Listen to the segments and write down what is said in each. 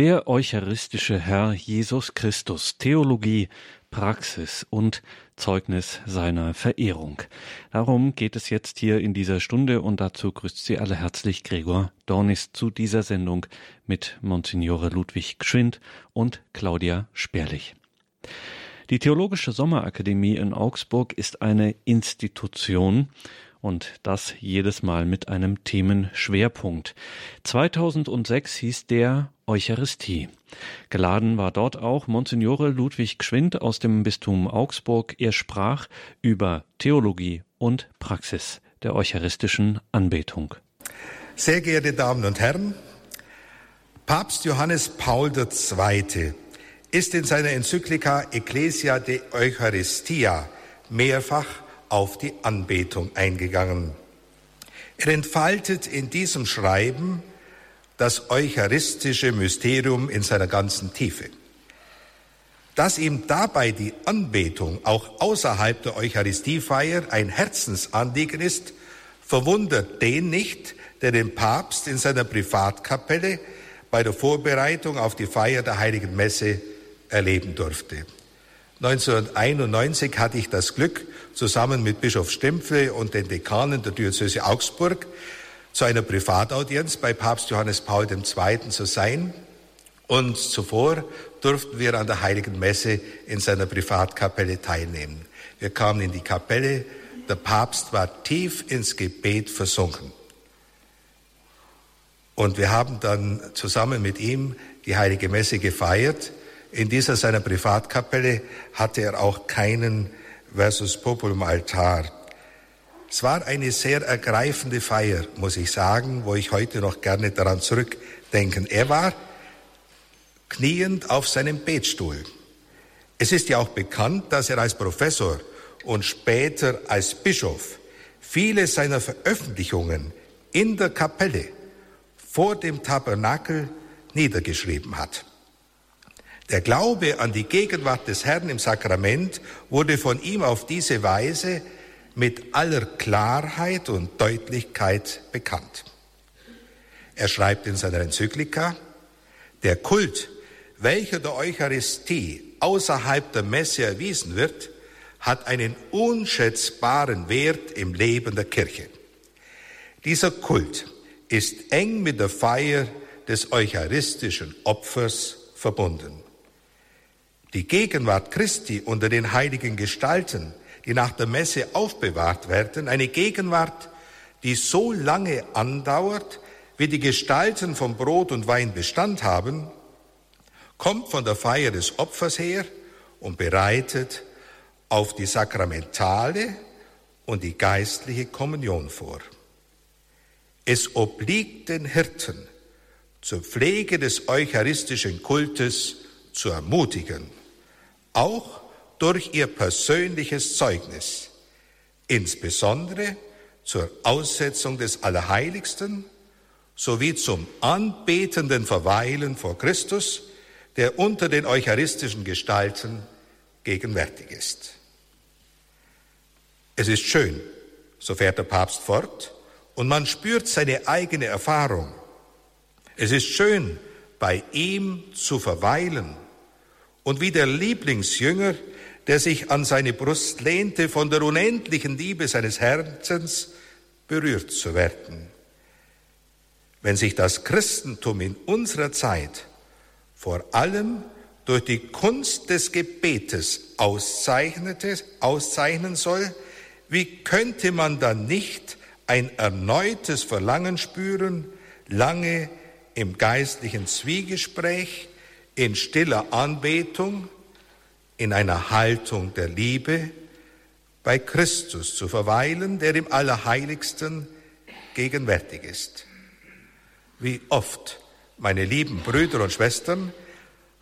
Der eucharistische Herr Jesus Christus, Theologie, Praxis und Zeugnis seiner Verehrung. Darum geht es jetzt hier in dieser Stunde und dazu grüßt Sie alle herzlich Gregor Dornis zu dieser Sendung mit Monsignore Ludwig Gschwind und Claudia Sperlich. Die Theologische Sommerakademie in Augsburg ist eine Institution und das jedes Mal mit einem Themenschwerpunkt. 2006 hieß der Eucharistie. Geladen war dort auch Monsignore Ludwig Gschwind aus dem Bistum Augsburg. Er sprach über Theologie und Praxis der eucharistischen Anbetung. Sehr geehrte Damen und Herren, Papst Johannes Paul II. ist in seiner Enzyklika Ecclesia de Eucharistia mehrfach auf die Anbetung eingegangen. Er entfaltet in diesem Schreiben das eucharistische Mysterium in seiner ganzen Tiefe. Dass ihm dabei die Anbetung auch außerhalb der Eucharistiefeier ein Herzensanliegen ist, verwundert den nicht, der den Papst in seiner Privatkapelle bei der Vorbereitung auf die Feier der Heiligen Messe erleben durfte. 1991 hatte ich das Glück, zusammen mit Bischof Stempfle und den Dekanen der Diözese Augsburg zu einer Privataudienz bei Papst Johannes Paul II. zu sein. Und zuvor durften wir an der Heiligen Messe in seiner Privatkapelle teilnehmen. Wir kamen in die Kapelle, der Papst war tief ins Gebet versunken. Und wir haben dann zusammen mit ihm die Heilige Messe gefeiert. In dieser seiner Privatkapelle hatte er auch keinen Versus Populum Altar. Es war eine sehr ergreifende Feier, muss ich sagen, wo ich heute noch gerne daran zurückdenken. Er war kniend auf seinem Betstuhl. Es ist ja auch bekannt, dass er als Professor und später als Bischof viele seiner Veröffentlichungen in der Kapelle vor dem Tabernakel niedergeschrieben hat. Der Glaube an die Gegenwart des Herrn im Sakrament wurde von ihm auf diese Weise mit aller Klarheit und Deutlichkeit bekannt. Er schreibt in seiner Enzyklika, der Kult, welcher der Eucharistie außerhalb der Messe erwiesen wird, hat einen unschätzbaren Wert im Leben der Kirche. Dieser Kult ist eng mit der Feier des eucharistischen Opfers verbunden. Die Gegenwart Christi unter den heiligen Gestalten, die nach der Messe aufbewahrt werden, eine Gegenwart, die so lange andauert, wie die Gestalten von Brot und Wein Bestand haben, kommt von der Feier des Opfers her und bereitet auf die sakramentale und die geistliche Kommunion vor. Es obliegt den Hirten, zur Pflege des eucharistischen Kultes zu ermutigen auch durch ihr persönliches Zeugnis, insbesondere zur Aussetzung des Allerheiligsten sowie zum anbetenden Verweilen vor Christus, der unter den eucharistischen Gestalten gegenwärtig ist. Es ist schön, so fährt der Papst fort, und man spürt seine eigene Erfahrung. Es ist schön, bei ihm zu verweilen und wie der Lieblingsjünger, der sich an seine Brust lehnte, von der unendlichen Liebe seines Herzens berührt zu werden. Wenn sich das Christentum in unserer Zeit vor allem durch die Kunst des Gebetes auszeichnete, auszeichnen soll, wie könnte man dann nicht ein erneutes Verlangen spüren, lange im geistlichen Zwiegespräch in stiller Anbetung, in einer Haltung der Liebe bei Christus zu verweilen, der im Allerheiligsten gegenwärtig ist. Wie oft, meine lieben Brüder und Schwestern,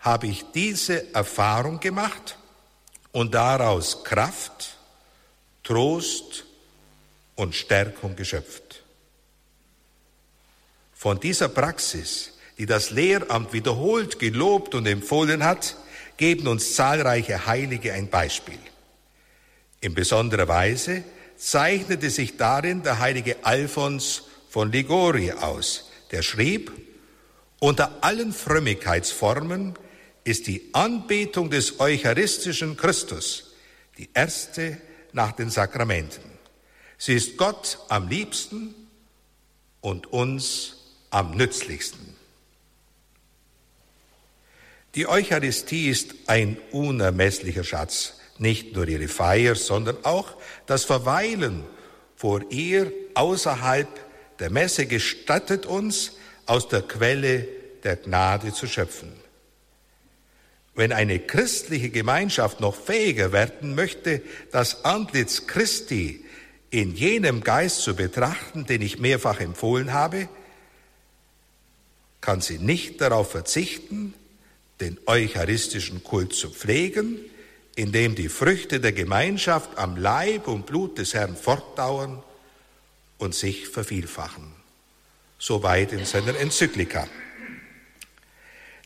habe ich diese Erfahrung gemacht und daraus Kraft, Trost und Stärkung geschöpft. Von dieser Praxis die das Lehramt wiederholt gelobt und empfohlen hat, geben uns zahlreiche Heilige ein Beispiel. In besonderer Weise zeichnete sich darin der heilige Alphons von Liguori aus, der schrieb, Unter allen Frömmigkeitsformen ist die Anbetung des eucharistischen Christus die erste nach den Sakramenten. Sie ist Gott am liebsten und uns am nützlichsten. Die Eucharistie ist ein unermesslicher Schatz, nicht nur ihre Feier, sondern auch das Verweilen vor ihr außerhalb der Messe gestattet uns, aus der Quelle der Gnade zu schöpfen. Wenn eine christliche Gemeinschaft noch fähiger werden möchte, das Antlitz Christi in jenem Geist zu betrachten, den ich mehrfach empfohlen habe, kann sie nicht darauf verzichten, den eucharistischen Kult zu pflegen, indem die Früchte der Gemeinschaft am Leib und Blut des Herrn fortdauern und sich vervielfachen. Soweit in seiner Enzyklika.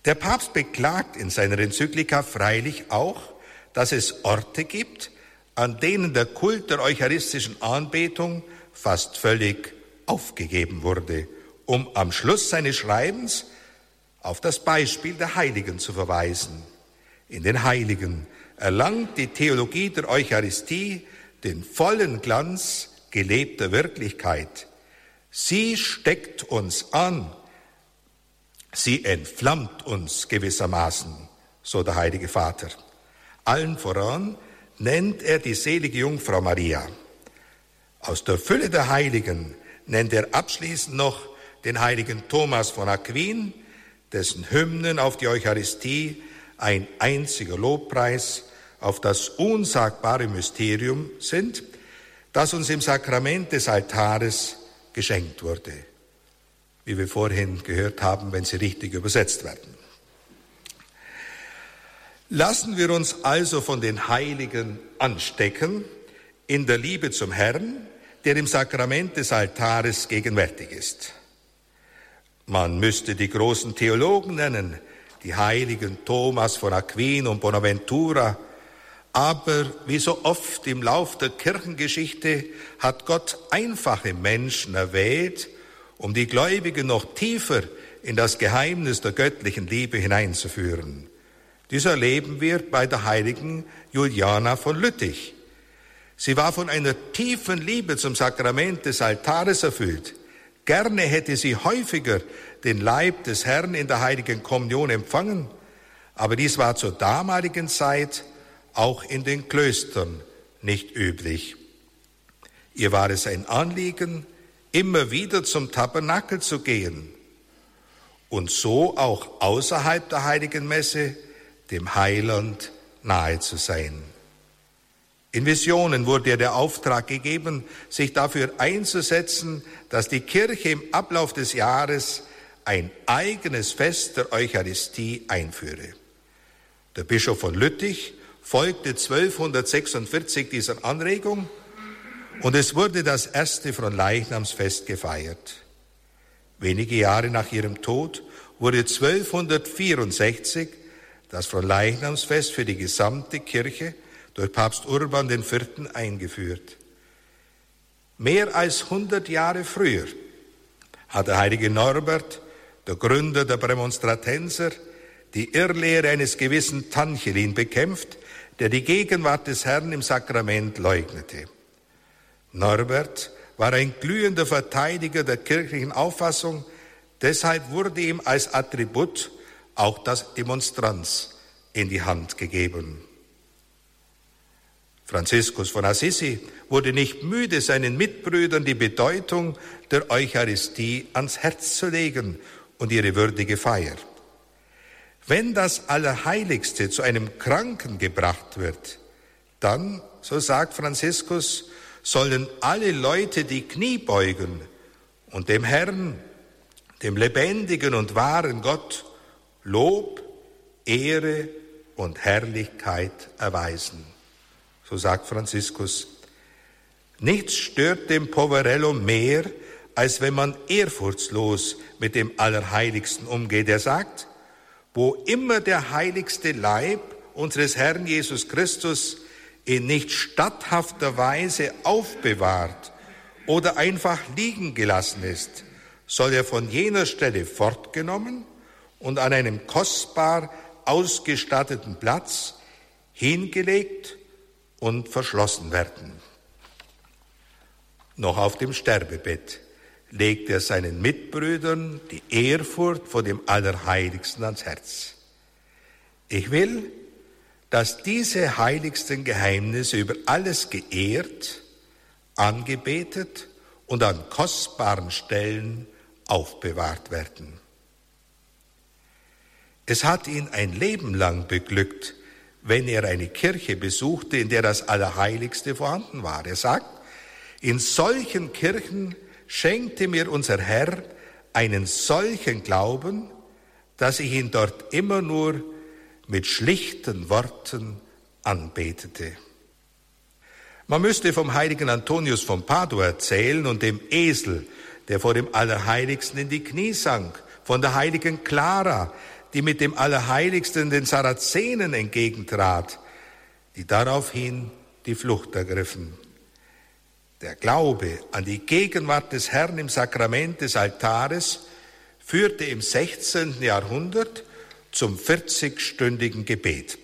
Der Papst beklagt in seiner Enzyklika freilich auch, dass es Orte gibt, an denen der Kult der eucharistischen Anbetung fast völlig aufgegeben wurde, um am Schluss seines Schreibens auf das Beispiel der Heiligen zu verweisen. In den Heiligen erlangt die Theologie der Eucharistie den vollen Glanz gelebter Wirklichkeit. Sie steckt uns an, sie entflammt uns gewissermaßen, so der Heilige Vater. Allen voran nennt er die selige Jungfrau Maria. Aus der Fülle der Heiligen nennt er abschließend noch den heiligen Thomas von Aquin, dessen Hymnen auf die Eucharistie ein einziger Lobpreis auf das unsagbare Mysterium sind, das uns im Sakrament des Altares geschenkt wurde, wie wir vorhin gehört haben, wenn sie richtig übersetzt werden. Lassen wir uns also von den Heiligen anstecken in der Liebe zum Herrn, der im Sakrament des Altares gegenwärtig ist. Man müsste die großen Theologen nennen, die Heiligen Thomas von Aquin und Bonaventura, aber wie so oft im Lauf der Kirchengeschichte hat Gott einfache Menschen erwählt, um die Gläubigen noch tiefer in das Geheimnis der göttlichen Liebe hineinzuführen. Dies erleben wir bei der heiligen Juliana von Lüttich. Sie war von einer tiefen Liebe zum Sakrament des Altares erfüllt. Gerne hätte sie häufiger den Leib des Herrn in der heiligen Kommunion empfangen, aber dies war zur damaligen Zeit auch in den Klöstern nicht üblich. Ihr war es ein Anliegen, immer wieder zum Tabernakel zu gehen und so auch außerhalb der heiligen Messe dem Heiland nahe zu sein. In Visionen wurde ihr der Auftrag gegeben, sich dafür einzusetzen, dass die Kirche im Ablauf des Jahres ein eigenes Fest der Eucharistie einführe. Der Bischof von Lüttich folgte 1246 dieser Anregung und es wurde das erste Fronleichnamsfest gefeiert. Wenige Jahre nach ihrem Tod wurde 1264 das Fronleichnamsfest für die gesamte Kirche durch Papst Urban IV. eingeführt. Mehr als 100 Jahre früher hat der heilige Norbert, der Gründer der Prämonstratenser, die Irrlehre eines gewissen Tanchelin bekämpft, der die Gegenwart des Herrn im Sakrament leugnete. Norbert war ein glühender Verteidiger der kirchlichen Auffassung, deshalb wurde ihm als Attribut auch das Demonstranz in die Hand gegeben. Franziskus von Assisi wurde nicht müde, seinen Mitbrüdern die Bedeutung der Eucharistie ans Herz zu legen und ihre würdige Feier. Wenn das Allerheiligste zu einem Kranken gebracht wird, dann, so sagt Franziskus, sollen alle Leute die Knie beugen und dem Herrn, dem lebendigen und wahren Gott, Lob, Ehre und Herrlichkeit erweisen so sagt Franziskus. Nichts stört dem Poverello mehr, als wenn man ehrfurchtslos mit dem Allerheiligsten umgeht. Er sagt, wo immer der heiligste Leib unseres Herrn Jesus Christus in nicht statthafter Weise aufbewahrt oder einfach liegen gelassen ist, soll er von jener Stelle fortgenommen und an einem kostbar ausgestatteten Platz hingelegt und verschlossen werden. Noch auf dem Sterbebett legt er seinen Mitbrüdern die Ehrfurcht vor dem Allerheiligsten ans Herz. Ich will, dass diese heiligsten Geheimnisse über alles geehrt, angebetet und an kostbaren Stellen aufbewahrt werden. Es hat ihn ein Leben lang beglückt, wenn er eine Kirche besuchte, in der das Allerheiligste vorhanden war. Er sagt, in solchen Kirchen schenkte mir unser Herr einen solchen Glauben, dass ich ihn dort immer nur mit schlichten Worten anbetete. Man müsste vom heiligen Antonius von Padua erzählen und dem Esel, der vor dem Allerheiligsten in die Knie sank, von der heiligen Clara, die mit dem Allerheiligsten den Sarazenen entgegentrat, die daraufhin die Flucht ergriffen. Der Glaube an die Gegenwart des Herrn im Sakrament des Altares führte im 16. Jahrhundert zum 40-stündigen Gebet.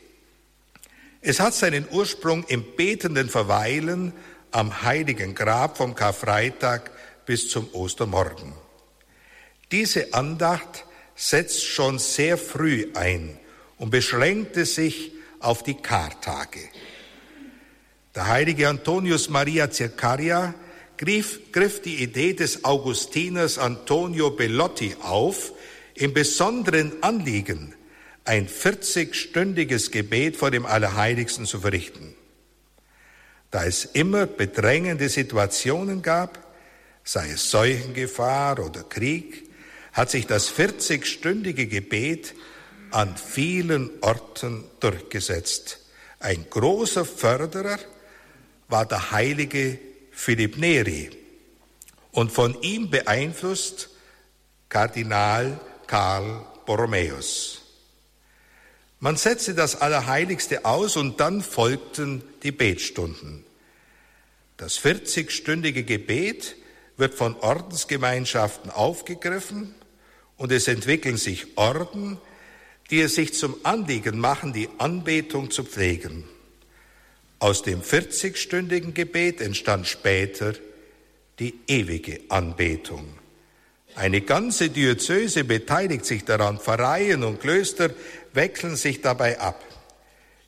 Es hat seinen Ursprung im betenden Verweilen am heiligen Grab vom Karfreitag bis zum Ostermorgen. Diese Andacht setzt schon sehr früh ein und beschränkte sich auf die Kartage. Der heilige Antonius Maria Circaria griff, griff die Idee des Augustiners Antonio Bellotti auf, im besonderen Anliegen ein 40-stündiges Gebet vor dem Allerheiligsten zu verrichten. Da es immer bedrängende Situationen gab, sei es Seuchengefahr oder Krieg, hat sich das 40-stündige Gebet an vielen Orten durchgesetzt. Ein großer Förderer war der heilige Philipp Neri und von ihm beeinflusst Kardinal Karl Borromäus. Man setzte das Allerheiligste aus und dann folgten die Betstunden. Das 40-stündige Gebet wird von Ordensgemeinschaften aufgegriffen und es entwickeln sich Orden, die es sich zum Anliegen machen, die Anbetung zu pflegen. Aus dem 40-stündigen Gebet entstand später die ewige Anbetung. Eine ganze Diözese beteiligt sich daran, Pfarreien und Klöster wechseln sich dabei ab.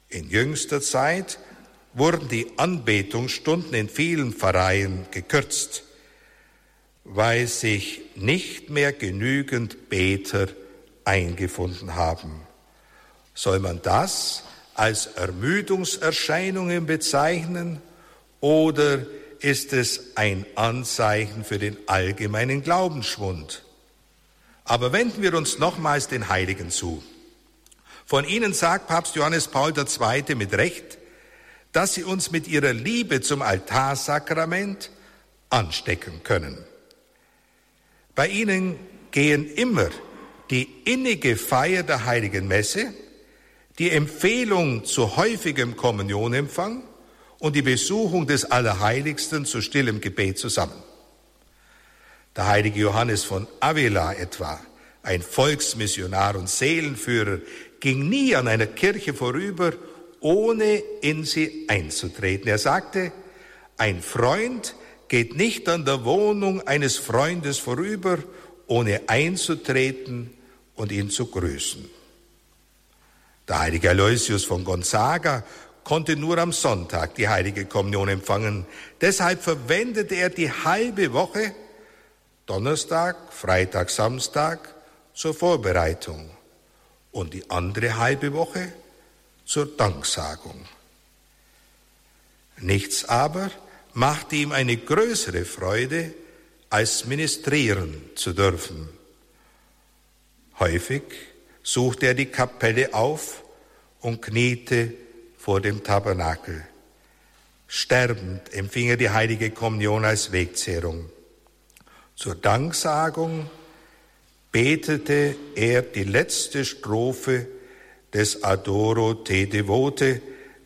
In jüngster Zeit wurden die Anbetungsstunden in vielen Pfarreien gekürzt, weil sich nicht mehr genügend Beter eingefunden haben. Soll man das als Ermüdungserscheinungen bezeichnen oder ist es ein Anzeichen für den allgemeinen Glaubensschwund? Aber wenden wir uns nochmals den Heiligen zu. Von ihnen sagt Papst Johannes Paul II. mit Recht, dass sie uns mit ihrer Liebe zum Altarsakrament anstecken können. Bei ihnen gehen immer die innige Feier der heiligen Messe, die Empfehlung zu häufigem Kommunionempfang und die Besuchung des Allerheiligsten zu stillem Gebet zusammen. Der heilige Johannes von Avila etwa, ein Volksmissionar und Seelenführer, ging nie an einer Kirche vorüber, ohne in sie einzutreten. Er sagte, ein Freund geht nicht an der Wohnung eines Freundes vorüber, ohne einzutreten und ihn zu grüßen. Der heilige Aloysius von Gonzaga konnte nur am Sonntag die heilige Kommunion empfangen. Deshalb verwendete er die halbe Woche, Donnerstag, Freitag, Samstag, zur Vorbereitung und die andere halbe Woche zur Danksagung. Nichts aber machte ihm eine größere Freude, als ministrieren zu dürfen. Häufig suchte er die Kapelle auf und kniete vor dem Tabernakel. Sterbend empfing er die heilige Kommunion als Wegzehrung. Zur Danksagung betete er die letzte Strophe des Adoro te devote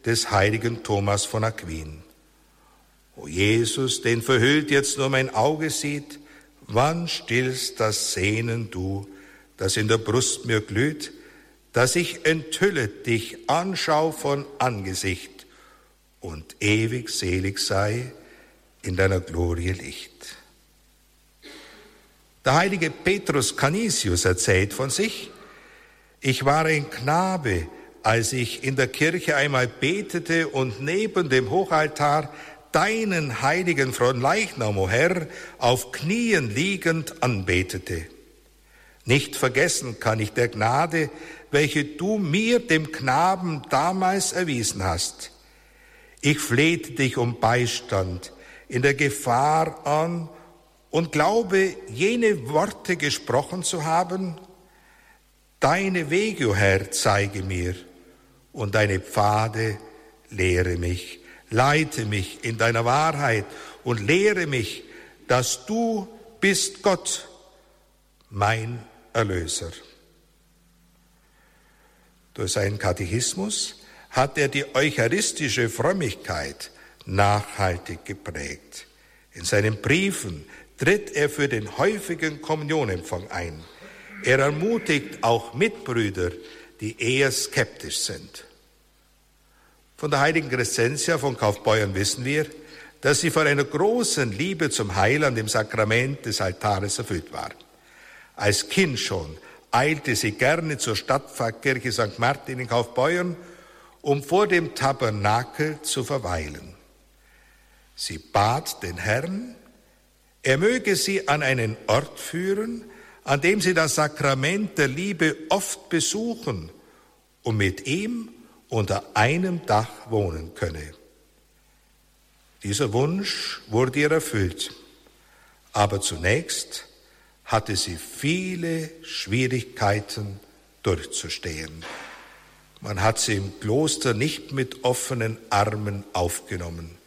des heiligen Thomas von Aquin. O Jesus, den verhüllt jetzt nur mein Auge sieht, wann stillst das Sehnen du das in der Brust mir glüht, dass ich enthüllet dich anschau von Angesicht und ewig selig sei in deiner Glorie Licht. Der heilige Petrus Canisius erzählt von sich, ich war ein Knabe, als ich in der Kirche einmal betete und neben dem Hochaltar deinen heiligen Fronleichnam, o Herr, auf Knien liegend anbetete. Nicht vergessen kann ich der Gnade, welche du mir, dem Knaben, damals erwiesen hast. Ich flehte dich um Beistand in der Gefahr an und glaube, jene Worte gesprochen zu haben, Deine Wege, o Herr, zeige mir und deine Pfade lehre mich. Leite mich in deiner Wahrheit und lehre mich, dass du bist Gott, mein Erlöser. Durch seinen Katechismus hat er die eucharistische Frömmigkeit nachhaltig geprägt. In seinen Briefen tritt er für den häufigen Kommunionempfang ein. Er ermutigt auch Mitbrüder, die eher skeptisch sind. Von der heiligen Crescentia von Kaufbeuern wissen wir, dass sie von einer großen Liebe zum Heiland im Sakrament des Altares erfüllt war. Als Kind schon eilte sie gerne zur Stadtpfarrkirche St. Martin in Kaufbeuern, um vor dem Tabernakel zu verweilen. Sie bat den Herrn, er möge sie an einen Ort führen, an dem sie das Sakrament der Liebe oft besuchen und mit ihm unter einem Dach wohnen könne. Dieser Wunsch wurde ihr erfüllt, aber zunächst hatte sie viele Schwierigkeiten durchzustehen. Man hat sie im Kloster nicht mit offenen Armen aufgenommen.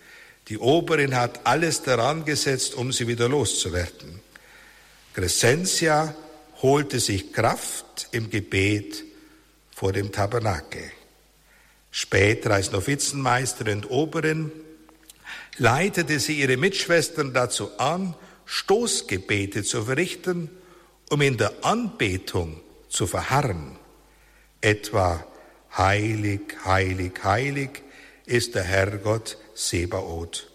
Die Oberin hat alles daran gesetzt, um sie wieder loszuwerden. Crescentia holte sich Kraft im Gebet vor dem Tabernakel. Später als Novizenmeisterin und Oberin leitete sie ihre Mitschwestern dazu an, Stoßgebete zu verrichten, um in der Anbetung zu verharren. Etwa Heilig, heilig, heilig ist der Herrgott Sebaoth.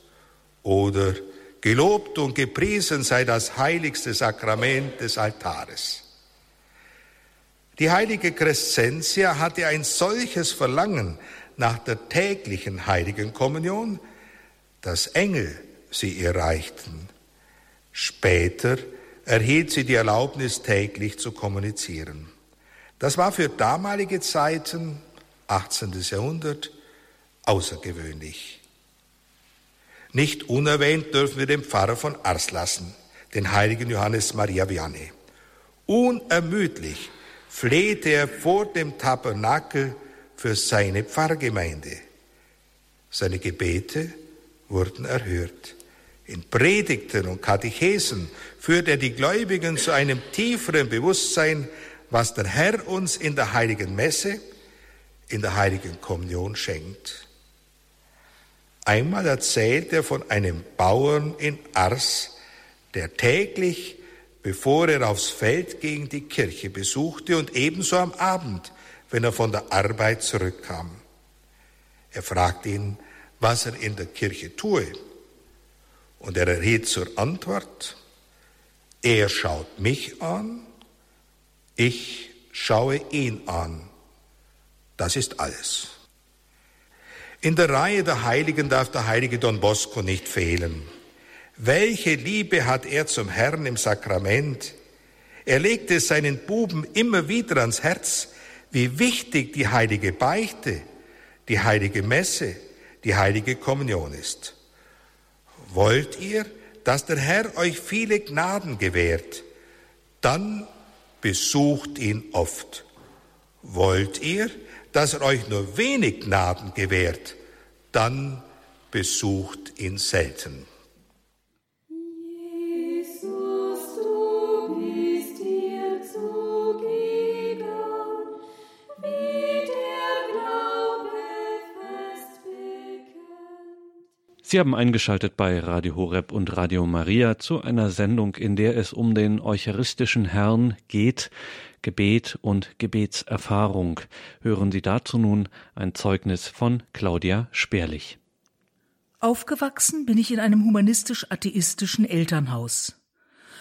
Oder Gelobt und gepriesen sei das heiligste Sakrament des Altares. Die heilige Crescentia hatte ein solches Verlangen nach der täglichen heiligen Kommunion, dass Engel sie ihr reichten. Später erhielt sie die Erlaubnis, täglich zu kommunizieren. Das war für damalige Zeiten, 18. Jahrhundert, außergewöhnlich. Nicht unerwähnt dürfen wir den Pfarrer von Ars lassen, den heiligen Johannes Maria Vianney. Unermüdlich flehte er vor dem Tabernakel für seine Pfarrgemeinde. Seine Gebete wurden erhört. In Predigten und Katechesen führt er die Gläubigen zu einem tieferen Bewusstsein, was der Herr uns in der heiligen Messe, in der heiligen Kommunion schenkt. Einmal erzählt er von einem Bauern in Ars, der täglich, bevor er aufs Feld ging, die Kirche besuchte und ebenso am Abend, wenn er von der Arbeit zurückkam. Er fragte ihn, was er in der Kirche tue. Und er erhielt zur Antwort, er schaut mich an, ich schaue ihn an. Das ist alles. In der Reihe der Heiligen darf der heilige Don Bosco nicht fehlen. Welche Liebe hat er zum Herrn im Sakrament? Er legte seinen Buben immer wieder ans Herz, wie wichtig die heilige Beichte, die heilige Messe, die heilige Kommunion ist. Wollt ihr, dass der Herr euch viele Gnaden gewährt, dann besucht ihn oft. Wollt ihr, dass er euch nur wenig Gnaden gewährt, dann besucht ihn selten. Sie haben eingeschaltet bei Radio Horeb und Radio Maria zu einer Sendung, in der es um den eucharistischen Herrn geht, Gebet und Gebetserfahrung. Hören Sie dazu nun ein Zeugnis von Claudia Sperlich. Aufgewachsen bin ich in einem humanistisch-atheistischen Elternhaus.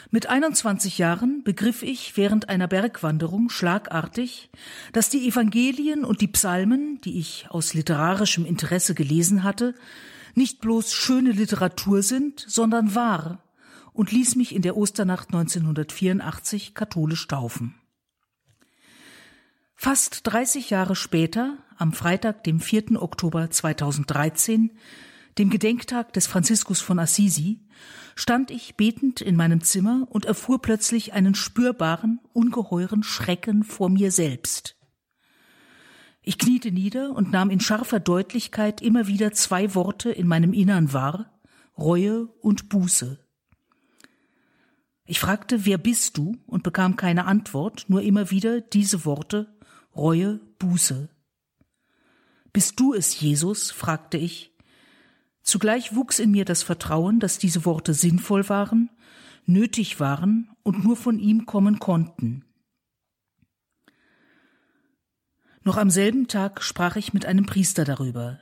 Mit 21 Jahren begriff ich während einer Bergwanderung schlagartig, dass die Evangelien und die Psalmen, die ich aus literarischem Interesse gelesen hatte, nicht bloß schöne Literatur sind, sondern wahr und ließ mich in der Osternacht 1984 katholisch taufen. Fast 30 Jahre später, am Freitag, dem 4. Oktober 2013, dem Gedenktag des Franziskus von Assisi, stand ich betend in meinem Zimmer und erfuhr plötzlich einen spürbaren, ungeheuren Schrecken vor mir selbst. Ich kniete nieder und nahm in scharfer Deutlichkeit immer wieder zwei Worte in meinem Innern wahr, Reue und Buße. Ich fragte, wer bist du? und bekam keine Antwort, nur immer wieder diese Worte, Reue, Buße. Bist du es, Jesus? fragte ich, Zugleich wuchs in mir das Vertrauen, dass diese Worte sinnvoll waren, nötig waren und nur von ihm kommen konnten. Noch am selben Tag sprach ich mit einem Priester darüber.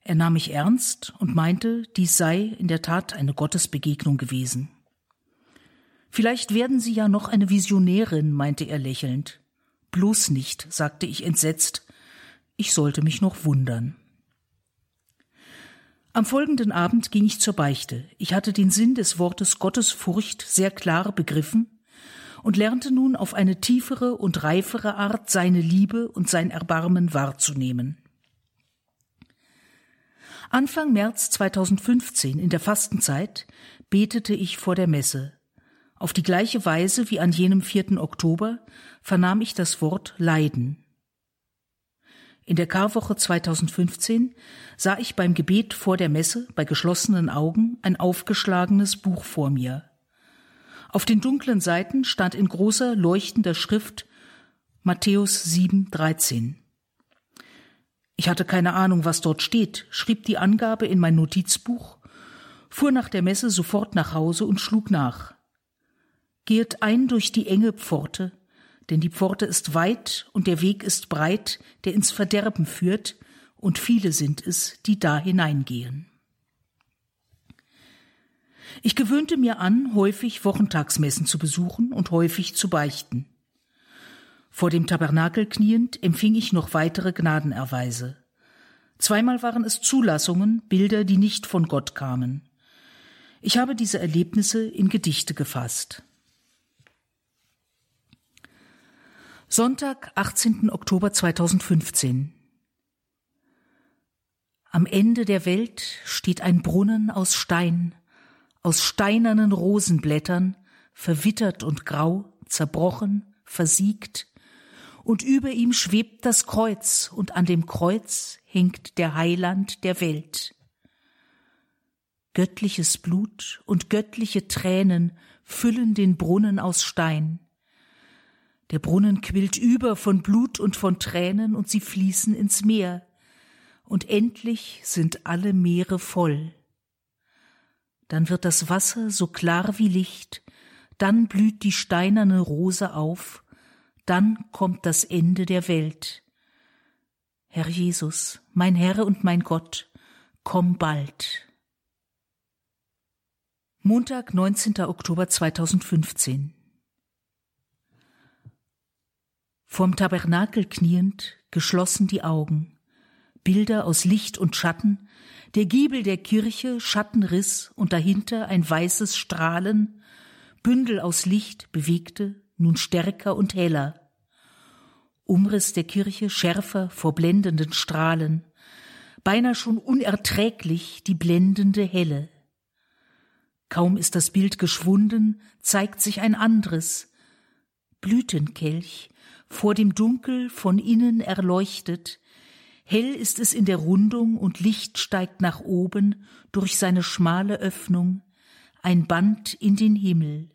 Er nahm mich ernst und meinte, dies sei in der Tat eine Gottesbegegnung gewesen. Vielleicht werden Sie ja noch eine Visionärin, meinte er lächelnd. Bloß nicht, sagte ich entsetzt. Ich sollte mich noch wundern. Am folgenden Abend ging ich zur Beichte. Ich hatte den Sinn des Wortes Gottesfurcht sehr klar begriffen und lernte nun auf eine tiefere und reifere Art seine Liebe und sein Erbarmen wahrzunehmen. Anfang März 2015 in der Fastenzeit betete ich vor der Messe. Auf die gleiche Weise wie an jenem 4. Oktober vernahm ich das Wort Leiden. In der Karwoche 2015 sah ich beim Gebet vor der Messe bei geschlossenen Augen ein aufgeschlagenes Buch vor mir. Auf den dunklen Seiten stand in großer leuchtender Schrift Matthäus 7,13. Ich hatte keine Ahnung, was dort steht, schrieb die Angabe in mein Notizbuch, fuhr nach der Messe sofort nach Hause und schlug nach. Gehet ein durch die enge Pforte, denn die Pforte ist weit und der Weg ist breit, der ins Verderben führt, und viele sind es, die da hineingehen. Ich gewöhnte mir an, häufig Wochentagsmessen zu besuchen und häufig zu beichten. Vor dem Tabernakel kniend empfing ich noch weitere Gnadenerweise. Zweimal waren es Zulassungen, Bilder, die nicht von Gott kamen. Ich habe diese Erlebnisse in Gedichte gefasst. Sonntag, 18. Oktober 2015. Am Ende der Welt steht ein Brunnen aus Stein, aus steinernen Rosenblättern, verwittert und grau, zerbrochen, versiegt, und über ihm schwebt das Kreuz, und an dem Kreuz hängt der Heiland der Welt. Göttliches Blut und göttliche Tränen füllen den Brunnen aus Stein. Der Brunnen quillt über von Blut und von Tränen und sie fließen ins Meer. Und endlich sind alle Meere voll. Dann wird das Wasser so klar wie Licht, dann blüht die steinerne Rose auf, dann kommt das Ende der Welt. Herr Jesus, mein Herr und mein Gott, komm bald. Montag, 19. Oktober 2015 Vorm Tabernakel kniend, geschlossen die Augen, Bilder aus Licht und Schatten, der Giebel der Kirche, Schattenriss und dahinter ein weißes Strahlen, Bündel aus Licht bewegte, nun stärker und heller. Umriss der Kirche schärfer vor blendenden Strahlen, beinahe schon unerträglich die blendende Helle. Kaum ist das Bild geschwunden, zeigt sich ein anderes, Blütenkelch, vor dem Dunkel von innen erleuchtet, hell ist es in der Rundung und Licht steigt nach oben durch seine schmale Öffnung, ein Band in den Himmel.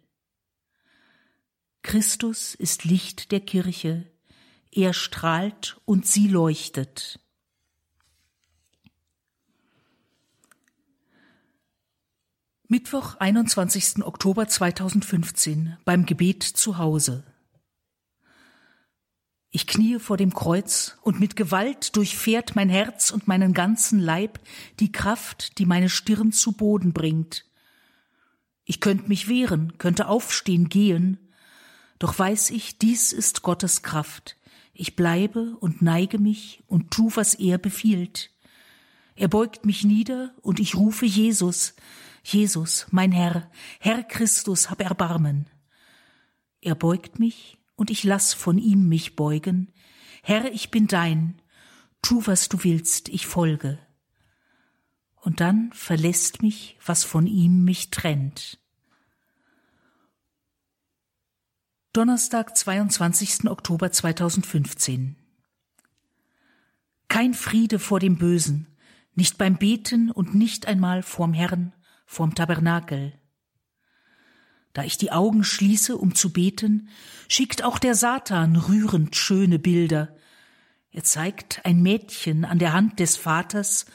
Christus ist Licht der Kirche, er strahlt und sie leuchtet. Mittwoch, 21. Oktober 2015 beim Gebet zu Hause. Ich kniee vor dem Kreuz und mit Gewalt durchfährt mein Herz und meinen ganzen Leib die Kraft, die meine Stirn zu Boden bringt. Ich könnte mich wehren, könnte aufstehen, gehen, doch weiß ich, dies ist Gottes Kraft. Ich bleibe und neige mich und tu, was er befiehlt. Er beugt mich nieder und ich rufe Jesus, Jesus, mein Herr, Herr Christus, hab Erbarmen. Er beugt mich und ich lass von ihm mich beugen. Herr, ich bin dein, tu, was du willst, ich folge. Und dann verlässt mich, was von ihm mich trennt. Donnerstag, 22. Oktober 2015. Kein Friede vor dem Bösen, nicht beim Beten und nicht einmal vorm Herrn, vorm Tabernakel. Da ich die Augen schließe, um zu beten, schickt auch der Satan rührend schöne Bilder. Er zeigt ein Mädchen an der Hand des Vaters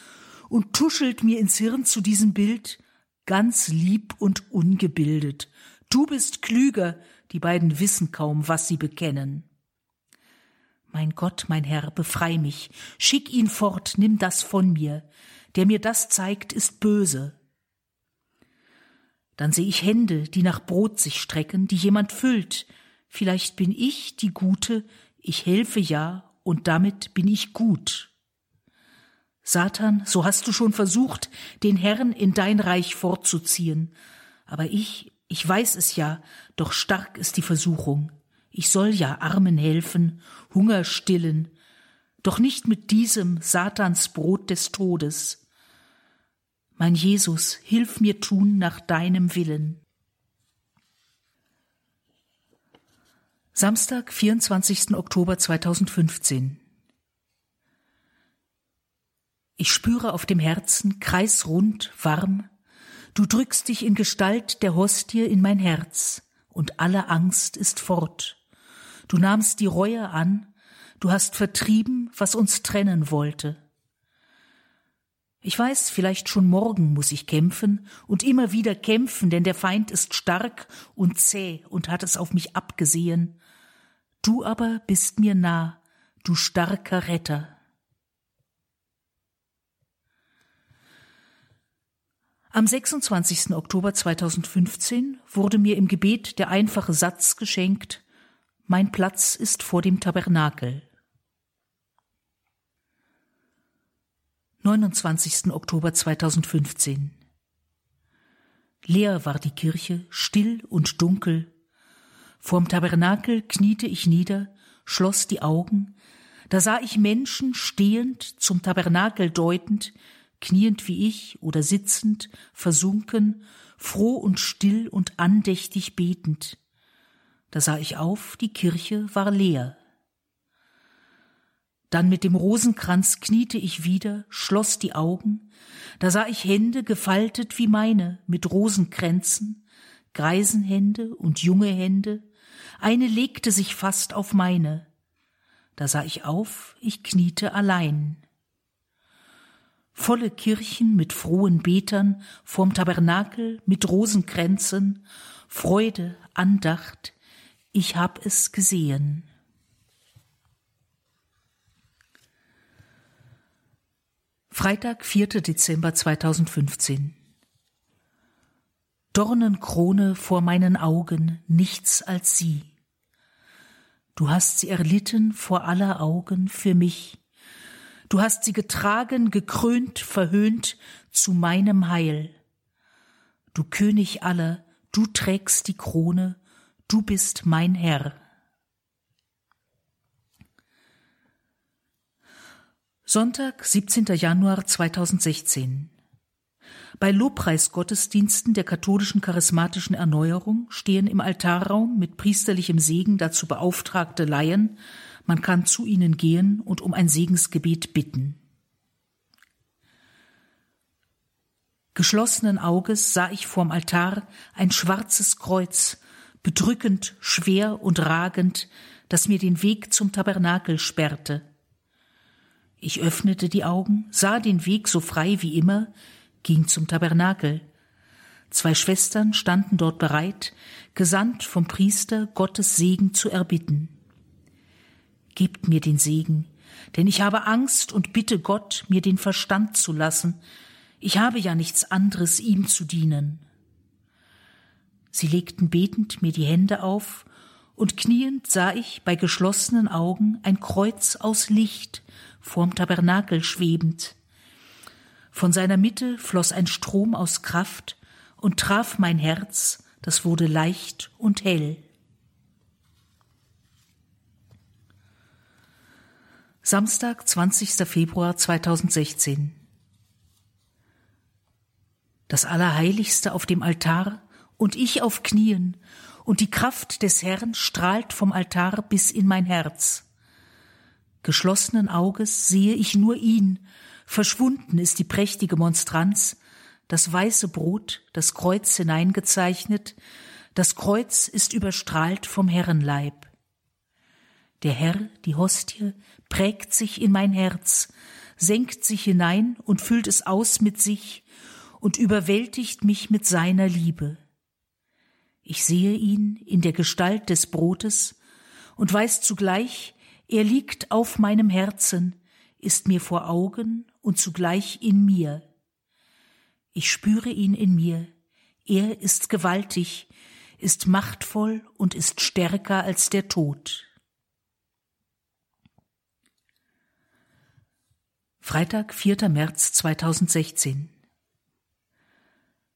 und tuschelt mir ins Hirn zu diesem Bild, ganz lieb und ungebildet. Du bist klüger, die beiden wissen kaum, was sie bekennen. Mein Gott, mein Herr, befrei mich, schick ihn fort, nimm das von mir, der mir das zeigt, ist böse. Dann sehe ich Hände, die nach Brot sich strecken, die jemand füllt. Vielleicht bin ich die Gute, ich helfe ja, und damit bin ich gut. Satan, so hast du schon versucht, den Herrn in dein Reich fortzuziehen. Aber ich, ich weiß es ja, doch stark ist die Versuchung. Ich soll ja Armen helfen, Hunger stillen, doch nicht mit diesem Satans Brot des Todes. Mein Jesus, hilf mir tun nach deinem Willen. Samstag, 24. Oktober 2015. Ich spüre auf dem Herzen, kreisrund, warm, du drückst dich in Gestalt der Hostie in mein Herz, und alle Angst ist fort. Du nahmst die Reue an, du hast vertrieben, was uns trennen wollte. Ich weiß, vielleicht schon morgen muss ich kämpfen und immer wieder kämpfen, denn der Feind ist stark und zäh und hat es auf mich abgesehen. Du aber bist mir nah, du starker Retter. Am 26. Oktober 2015 wurde mir im Gebet der einfache Satz geschenkt, Mein Platz ist vor dem Tabernakel. 29. Oktober 2015. Leer war die Kirche, still und dunkel. Vorm Tabernakel kniete ich nieder, schloss die Augen, da sah ich Menschen stehend, zum Tabernakel deutend, kniend wie ich oder sitzend, versunken, froh und still und andächtig betend. Da sah ich auf, die Kirche war leer. Dann mit dem Rosenkranz kniete ich wieder, schloss die Augen, da sah ich Hände gefaltet wie meine, mit Rosenkränzen, Greisenhände und junge Hände, eine legte sich fast auf meine. Da sah ich auf, ich kniete allein. Volle Kirchen mit frohen Betern, vorm Tabernakel mit Rosenkränzen, Freude, Andacht, ich hab es gesehen. Freitag, 4. Dezember 2015. Dornenkrone vor meinen Augen, nichts als sie. Du hast sie erlitten vor aller Augen für mich. Du hast sie getragen, gekrönt, verhöhnt zu meinem Heil. Du König aller, du trägst die Krone, du bist mein Herr. Sonntag, 17. Januar 2016. Bei Lobpreisgottesdiensten der katholischen charismatischen Erneuerung stehen im Altarraum mit priesterlichem Segen dazu beauftragte Laien, man kann zu ihnen gehen und um ein Segensgebet bitten. Geschlossenen Auges sah ich vorm Altar ein schwarzes Kreuz, bedrückend, schwer und ragend, das mir den Weg zum Tabernakel sperrte. Ich öffnete die Augen, sah den Weg so frei wie immer, ging zum Tabernakel. Zwei Schwestern standen dort bereit, gesandt vom Priester Gottes Segen zu erbitten. Gebt mir den Segen, denn ich habe Angst und bitte Gott, mir den Verstand zu lassen. Ich habe ja nichts anderes, ihm zu dienen. Sie legten betend mir die Hände auf, und kniend sah ich bei geschlossenen Augen ein Kreuz aus Licht vorm Tabernakel schwebend. Von seiner Mitte floss ein Strom aus Kraft und traf mein Herz, das wurde leicht und hell. Samstag, 20. Februar 2016 Das Allerheiligste auf dem Altar und ich auf Knien, und die Kraft des Herrn strahlt vom Altar bis in mein Herz. Geschlossenen Auges sehe ich nur ihn, verschwunden ist die prächtige Monstranz, das weiße Brot, das Kreuz hineingezeichnet, das Kreuz ist überstrahlt vom Herrenleib. Der Herr, die Hostie, prägt sich in mein Herz, senkt sich hinein und füllt es aus mit sich und überwältigt mich mit seiner Liebe. Ich sehe ihn in der Gestalt des Brotes und weiß zugleich, er liegt auf meinem Herzen, ist mir vor Augen und zugleich in mir. Ich spüre ihn in mir, er ist gewaltig, ist machtvoll und ist stärker als der Tod. Freitag, 4. März 2016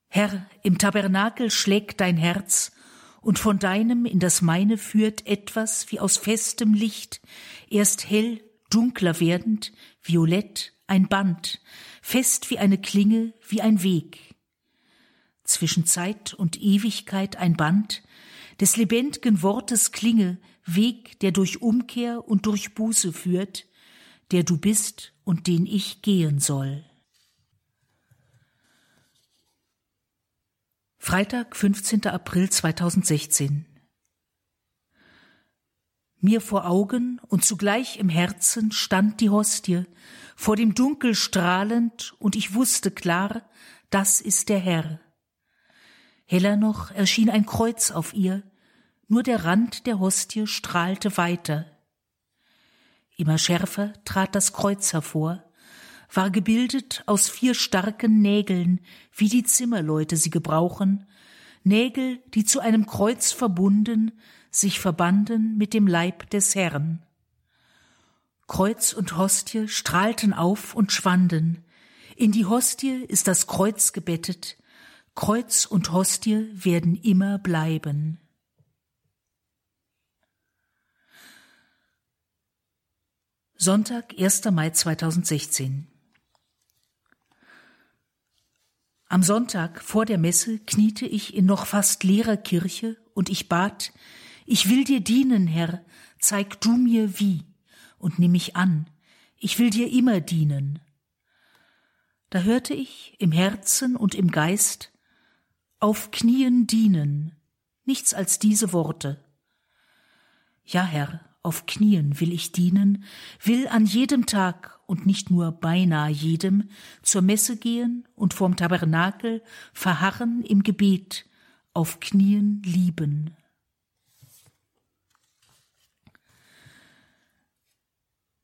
Herr, im Tabernakel schlägt dein Herz, und von deinem in das meine führt etwas wie aus festem Licht, erst hell, dunkler werdend, violett, ein Band, fest wie eine Klinge, wie ein Weg. Zwischen Zeit und Ewigkeit ein Band, des lebendigen Wortes Klinge, Weg, der durch Umkehr und durch Buße führt, der du bist und den ich gehen soll. Freitag, 15. April 2016. Mir vor Augen und zugleich im Herzen stand die Hostie, vor dem Dunkel strahlend, und ich wusste klar, das ist der Herr. Heller noch erschien ein Kreuz auf ihr, nur der Rand der Hostie strahlte weiter. Immer schärfer trat das Kreuz hervor, war gebildet aus vier starken Nägeln, wie die Zimmerleute sie gebrauchen, Nägel, die zu einem Kreuz verbunden, sich verbanden mit dem Leib des Herrn. Kreuz und Hostie strahlten auf und schwanden. In die Hostie ist das Kreuz gebettet. Kreuz und Hostie werden immer bleiben. Sonntag, 1. Mai 2016 Am Sonntag vor der Messe kniete ich in noch fast leerer Kirche und ich bat, ich will dir dienen, Herr, zeig du mir wie und nimm mich an, ich will dir immer dienen. Da hörte ich im Herzen und im Geist auf Knien dienen, nichts als diese Worte. Ja, Herr, auf Knien will ich dienen, will an jedem Tag und nicht nur beinahe jedem zur Messe gehen und vorm Tabernakel verharren im Gebet, auf Knien lieben.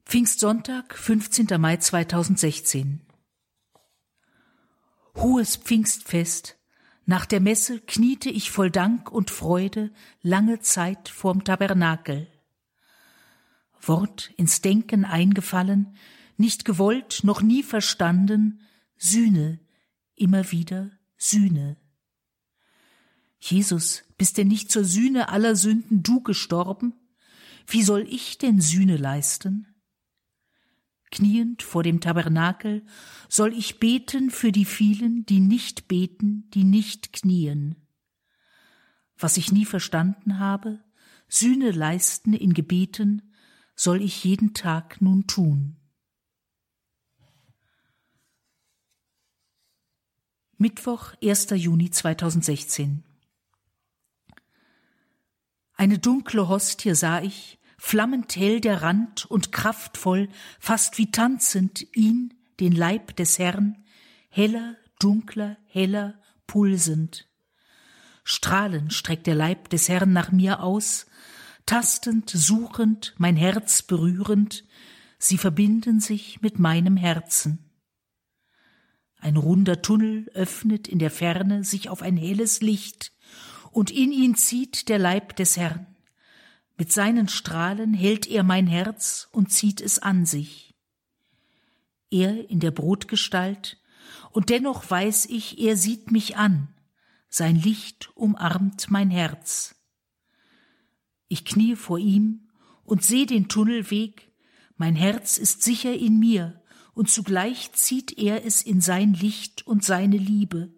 Pfingstsonntag, 15. Mai 2016 Hohes Pfingstfest, nach der Messe kniete ich voll Dank und Freude lange Zeit vorm Tabernakel. Wort ins Denken eingefallen, nicht gewollt, noch nie verstanden, Sühne, immer wieder Sühne. Jesus, bist denn nicht zur Sühne aller Sünden du gestorben? Wie soll ich denn Sühne leisten? Kniend vor dem Tabernakel soll ich beten für die vielen, die nicht beten, die nicht knien. Was ich nie verstanden habe, Sühne leisten in Gebeten, soll ich jeden Tag nun tun? Mittwoch, 1. Juni 2016 Eine dunkle Hostie sah ich, flammend hell der Rand und kraftvoll, fast wie tanzend, ihn, den Leib des Herrn, heller, dunkler, heller, pulsend. Strahlend streckt der Leib des Herrn nach mir aus, tastend, suchend, mein Herz berührend, sie verbinden sich mit meinem Herzen. Ein runder Tunnel öffnet in der Ferne sich auf ein helles Licht, und in ihn zieht der Leib des Herrn. Mit seinen Strahlen hält er mein Herz und zieht es an sich. Er in der Brotgestalt, und dennoch weiß ich, er sieht mich an, sein Licht umarmt mein Herz. Ich kniee vor ihm und seh den Tunnelweg, mein Herz ist sicher in mir, und zugleich zieht er es in sein Licht und seine Liebe,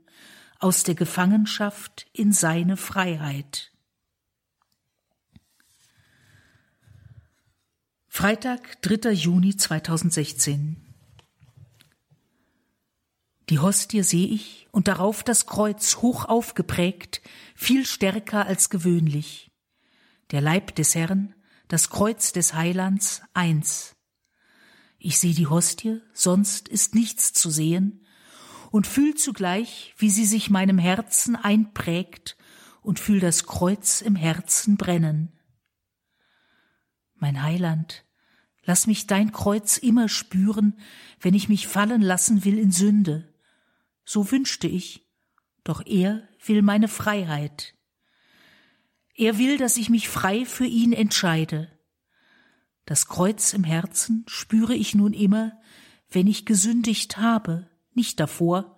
aus der Gefangenschaft in seine Freiheit. Freitag, 3. Juni 2016 Die Hostie sehe ich und darauf das Kreuz hoch aufgeprägt, viel stärker als gewöhnlich der Leib des Herrn, das Kreuz des Heilands, eins. Ich sehe die Hostie, sonst ist nichts zu sehen, und fühl zugleich, wie sie sich meinem Herzen einprägt und fühl das Kreuz im Herzen brennen. Mein Heiland, lass mich dein Kreuz immer spüren, wenn ich mich fallen lassen will in Sünde. So wünschte ich, doch er will meine Freiheit. Er will, dass ich mich frei für ihn entscheide. Das Kreuz im Herzen spüre ich nun immer, wenn ich gesündigt habe, nicht davor,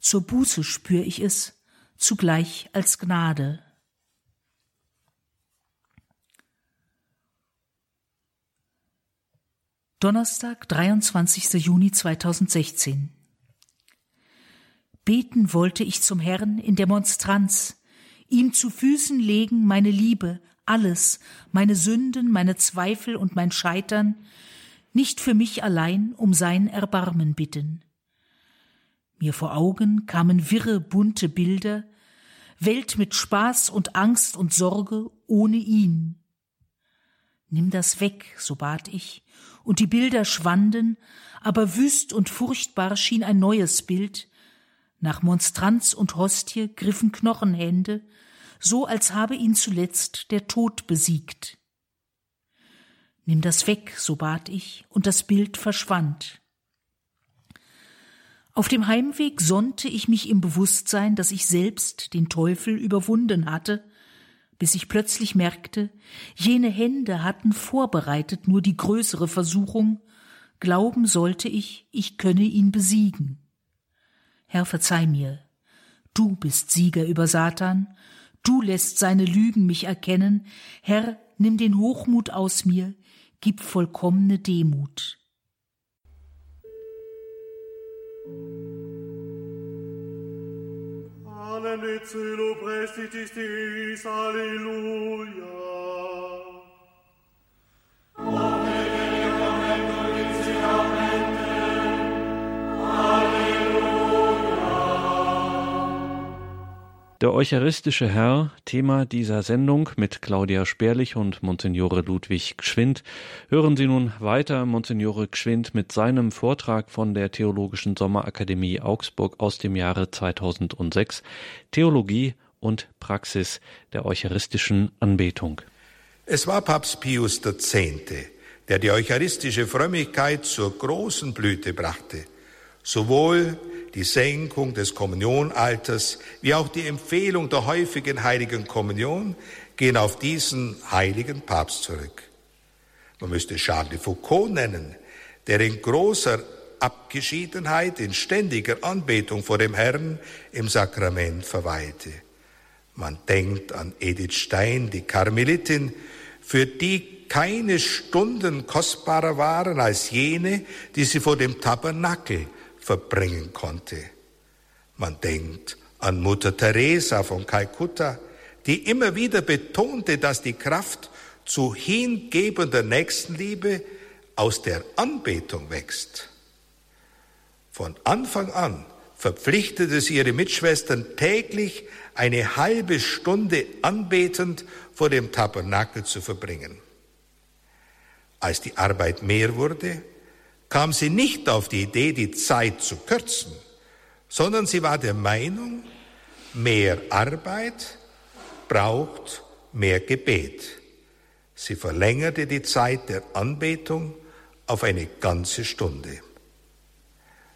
zur Buße spür ich es, zugleich als Gnade. Donnerstag, 23. Juni 2016 Beten wollte ich zum Herrn in der Monstranz, ihm zu Füßen legen meine Liebe, alles, meine Sünden, meine Zweifel und mein Scheitern, nicht für mich allein um sein Erbarmen bitten. Mir vor Augen kamen wirre, bunte Bilder, Welt mit Spaß und Angst und Sorge ohne ihn. Nimm das weg, so bat ich, und die Bilder schwanden, aber wüst und furchtbar schien ein neues Bild, nach Monstranz und Hostie griffen Knochenhände, so als habe ihn zuletzt der Tod besiegt. Nimm das weg, so bat ich, und das Bild verschwand. Auf dem Heimweg sonnte ich mich im Bewusstsein, dass ich selbst den Teufel überwunden hatte, bis ich plötzlich merkte, jene Hände hatten vorbereitet nur die größere Versuchung, glauben sollte ich, ich könne ihn besiegen. Herr, verzeih mir, du bist Sieger über Satan, du lässt seine Lügen mich erkennen, Herr, nimm den Hochmut aus mir, gib vollkommene Demut. Halleluja. Der eucharistische Herr, Thema dieser Sendung mit Claudia Sperlich und Monsignore Ludwig Gschwind. Hören Sie nun weiter Monsignore Gschwind mit seinem Vortrag von der Theologischen Sommerakademie Augsburg aus dem Jahre 2006. Theologie und Praxis der eucharistischen Anbetung. Es war Papst Pius X., der die eucharistische Frömmigkeit zur großen Blüte brachte. Sowohl die Senkung des Kommunionalters wie auch die Empfehlung der häufigen heiligen Kommunion gehen auf diesen heiligen Papst zurück. Man müsste Charles de Foucault nennen, der in großer Abgeschiedenheit, in ständiger Anbetung vor dem Herrn im Sakrament verweilte. Man denkt an Edith Stein, die Karmelitin, für die keine Stunden kostbarer waren als jene, die sie vor dem Tabernakel verbringen konnte. Man denkt an Mutter Teresa von Kalkutta, die immer wieder betonte, dass die Kraft zu hingebender Nächstenliebe aus der Anbetung wächst. Von Anfang an verpflichtete sie ihre Mitschwestern täglich eine halbe Stunde anbetend vor dem Tabernakel zu verbringen. Als die Arbeit mehr wurde, kam sie nicht auf die Idee, die Zeit zu kürzen, sondern sie war der Meinung, mehr Arbeit braucht mehr Gebet. Sie verlängerte die Zeit der Anbetung auf eine ganze Stunde.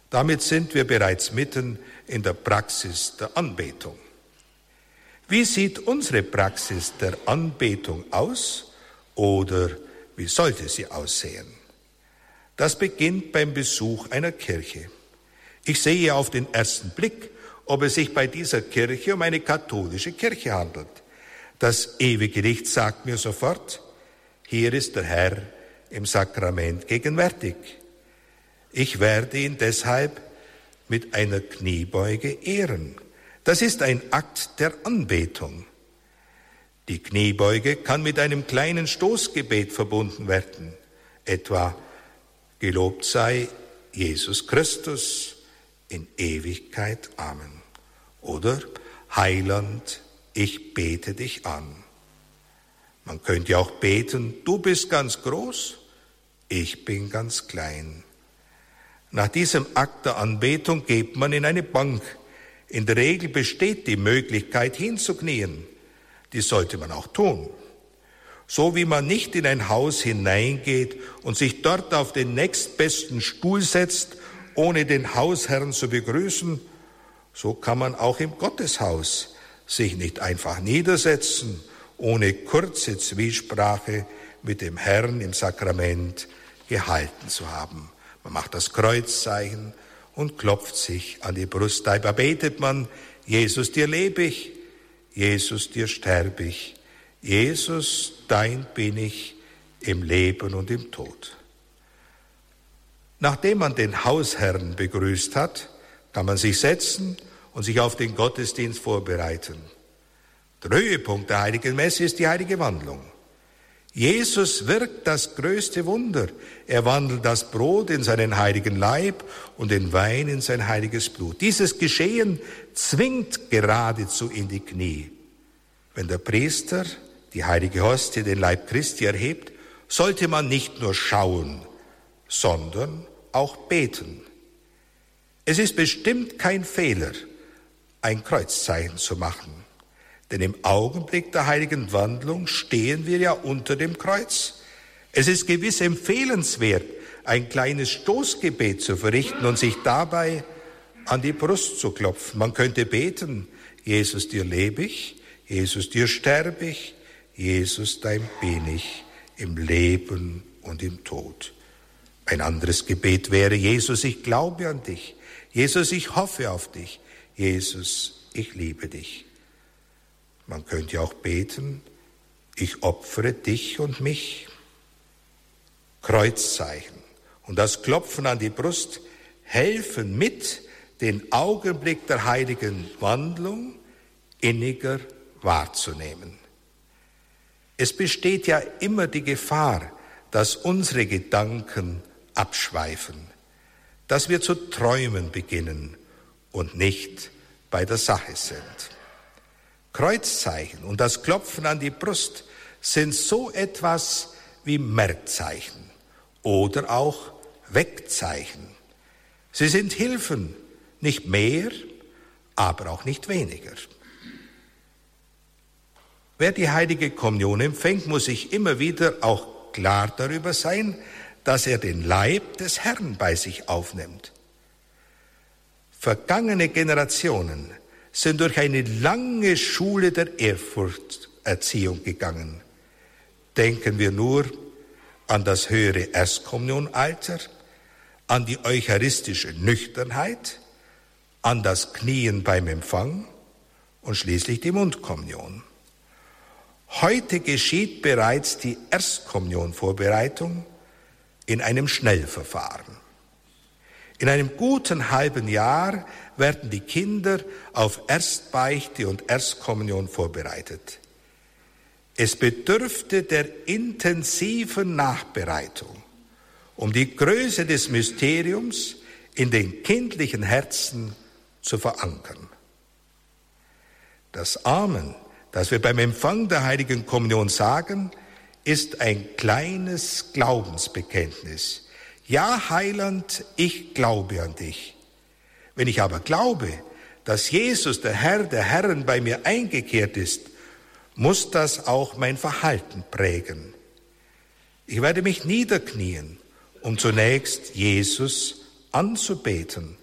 Damit sind wir bereits mitten in der Praxis der Anbetung. Wie sieht unsere Praxis der Anbetung aus oder wie sollte sie aussehen? Das beginnt beim Besuch einer Kirche. Ich sehe auf den ersten Blick, ob es sich bei dieser Kirche um eine katholische Kirche handelt. Das ewige Gericht sagt mir sofort, hier ist der Herr im Sakrament gegenwärtig. Ich werde ihn deshalb mit einer Kniebeuge ehren. Das ist ein Akt der Anbetung. Die Kniebeuge kann mit einem kleinen Stoßgebet verbunden werden, etwa Gelobt sei Jesus Christus in Ewigkeit. Amen. Oder Heiland, ich bete dich an. Man könnte auch beten, du bist ganz groß, ich bin ganz klein. Nach diesem Akt der Anbetung geht man in eine Bank. In der Regel besteht die Möglichkeit hinzuknien. Die sollte man auch tun. So wie man nicht in ein Haus hineingeht und sich dort auf den nächstbesten Stuhl setzt, ohne den Hausherrn zu begrüßen, so kann man auch im Gotteshaus sich nicht einfach niedersetzen ohne kurze Zwiesprache mit dem Herrn im Sakrament gehalten zu haben. Man macht das Kreuzzeichen und klopft sich an die Brust. Da betet man, Jesus, dir lebe ich, Jesus, dir sterbe ich, Jesus, dein bin ich im Leben und im Tod. Nachdem man den Hausherrn begrüßt hat, kann man sich setzen und sich auf den Gottesdienst vorbereiten. Der Höhepunkt der heiligen Messe ist die heilige Wandlung. Jesus wirkt das größte Wunder. Er wandelt das Brot in seinen heiligen Leib und den Wein in sein heiliges Blut. Dieses Geschehen zwingt geradezu in die Knie. Wenn der Priester die heilige Hostie, den Leib Christi erhebt, sollte man nicht nur schauen, sondern auch beten. Es ist bestimmt kein Fehler, ein Kreuzzeichen zu machen. Denn im Augenblick der heiligen Wandlung stehen wir ja unter dem Kreuz. Es ist gewiss empfehlenswert, ein kleines Stoßgebet zu verrichten und sich dabei an die Brust zu klopfen. Man könnte beten, Jesus, dir lebe ich, Jesus, dir sterbe ich, Jesus, dein bin ich im Leben und im Tod. Ein anderes Gebet wäre, Jesus, ich glaube an dich. Jesus, ich hoffe auf dich. Jesus, ich liebe dich. Man könnte auch beten, ich opfere dich und mich. Kreuzzeichen und das Klopfen an die Brust helfen mit, den Augenblick der heiligen Wandlung inniger wahrzunehmen. Es besteht ja immer die Gefahr, dass unsere Gedanken abschweifen, dass wir zu träumen beginnen und nicht bei der Sache sind. Kreuzzeichen und das Klopfen an die Brust sind so etwas wie Merkzeichen oder auch Wegzeichen. Sie sind Hilfen, nicht mehr, aber auch nicht weniger. Wer die heilige Kommunion empfängt, muss sich immer wieder auch klar darüber sein, dass er den Leib des Herrn bei sich aufnimmt. Vergangene Generationen sind durch eine lange Schule der Ehrfurchterziehung gegangen. Denken wir nur an das höhere Erstkommunionalter, an die eucharistische Nüchternheit, an das Knien beim Empfang und schließlich die Mundkommunion. Heute geschieht bereits die Erstkommunionvorbereitung in einem Schnellverfahren. In einem guten halben Jahr werden die Kinder auf Erstbeichte und Erstkommunion vorbereitet. Es bedürfte der intensiven Nachbereitung, um die Größe des Mysteriums in den kindlichen Herzen zu verankern. Das Amen, das wir beim Empfang der heiligen Kommunion sagen, ist ein kleines Glaubensbekenntnis. Ja, Heiland, ich glaube an dich. Wenn ich aber glaube, dass Jesus, der Herr der Herren, bei mir eingekehrt ist, muss das auch mein Verhalten prägen. Ich werde mich niederknien, um zunächst Jesus anzubeten,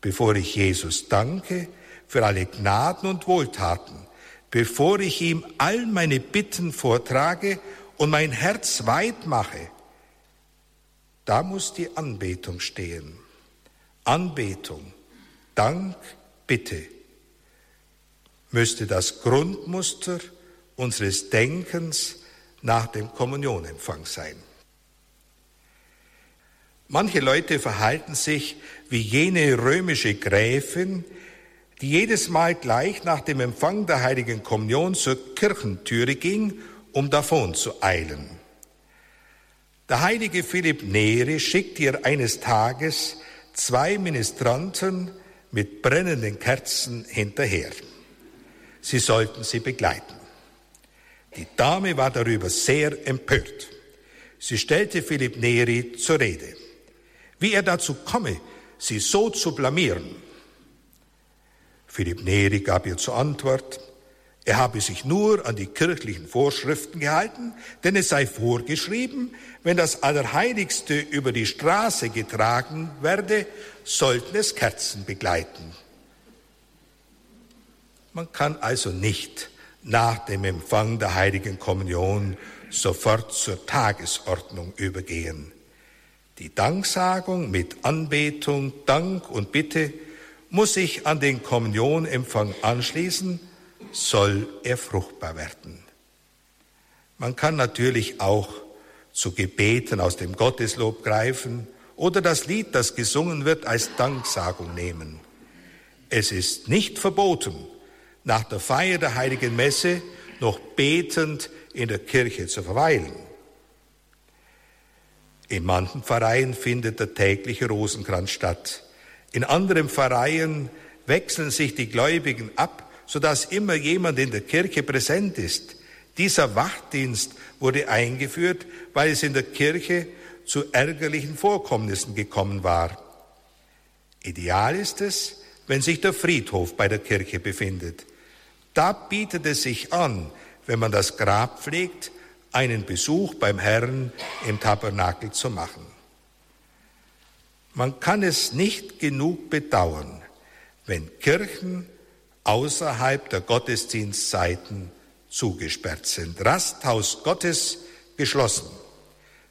bevor ich Jesus danke für alle Gnaden und Wohltaten, bevor ich ihm all meine Bitten vortrage und mein Herz weit mache. Da muss die Anbetung stehen. Anbetung, Dank, Bitte müsste das Grundmuster unseres Denkens nach dem Kommunionempfang sein. Manche Leute verhalten sich wie jene römische Gräfin, die jedes Mal gleich nach dem Empfang der heiligen Kommunion zur Kirchentüre ging, um davon zu eilen. Der heilige Philipp Neri schickt ihr eines Tages zwei Ministranten mit brennenden Kerzen hinterher. Sie sollten sie begleiten. Die Dame war darüber sehr empört. Sie stellte Philipp Neri zur Rede, wie er dazu komme, sie so zu blamieren. Philipp Neri gab ihr zur Antwort, er habe sich nur an die kirchlichen Vorschriften gehalten, denn es sei vorgeschrieben, wenn das Allerheiligste über die Straße getragen werde, sollten es Kerzen begleiten. Man kann also nicht nach dem Empfang der heiligen Kommunion sofort zur Tagesordnung übergehen. Die Danksagung mit Anbetung, Dank und Bitte muss sich an den Kommunionempfang anschließen soll er fruchtbar werden. Man kann natürlich auch zu Gebeten aus dem Gotteslob greifen oder das Lied, das gesungen wird, als Danksagung nehmen. Es ist nicht verboten, nach der Feier der heiligen Messe noch betend in der Kirche zu verweilen. In manchen Pfarreien findet der tägliche Rosenkranz statt. In anderen Pfarreien wechseln sich die Gläubigen ab sodass immer jemand in der Kirche präsent ist. Dieser Wachdienst wurde eingeführt, weil es in der Kirche zu ärgerlichen Vorkommnissen gekommen war. Ideal ist es, wenn sich der Friedhof bei der Kirche befindet. Da bietet es sich an, wenn man das Grab pflegt, einen Besuch beim Herrn im Tabernakel zu machen. Man kann es nicht genug bedauern, wenn Kirchen außerhalb der Gottesdienstzeiten zugesperrt sind. Rasthaus Gottes geschlossen,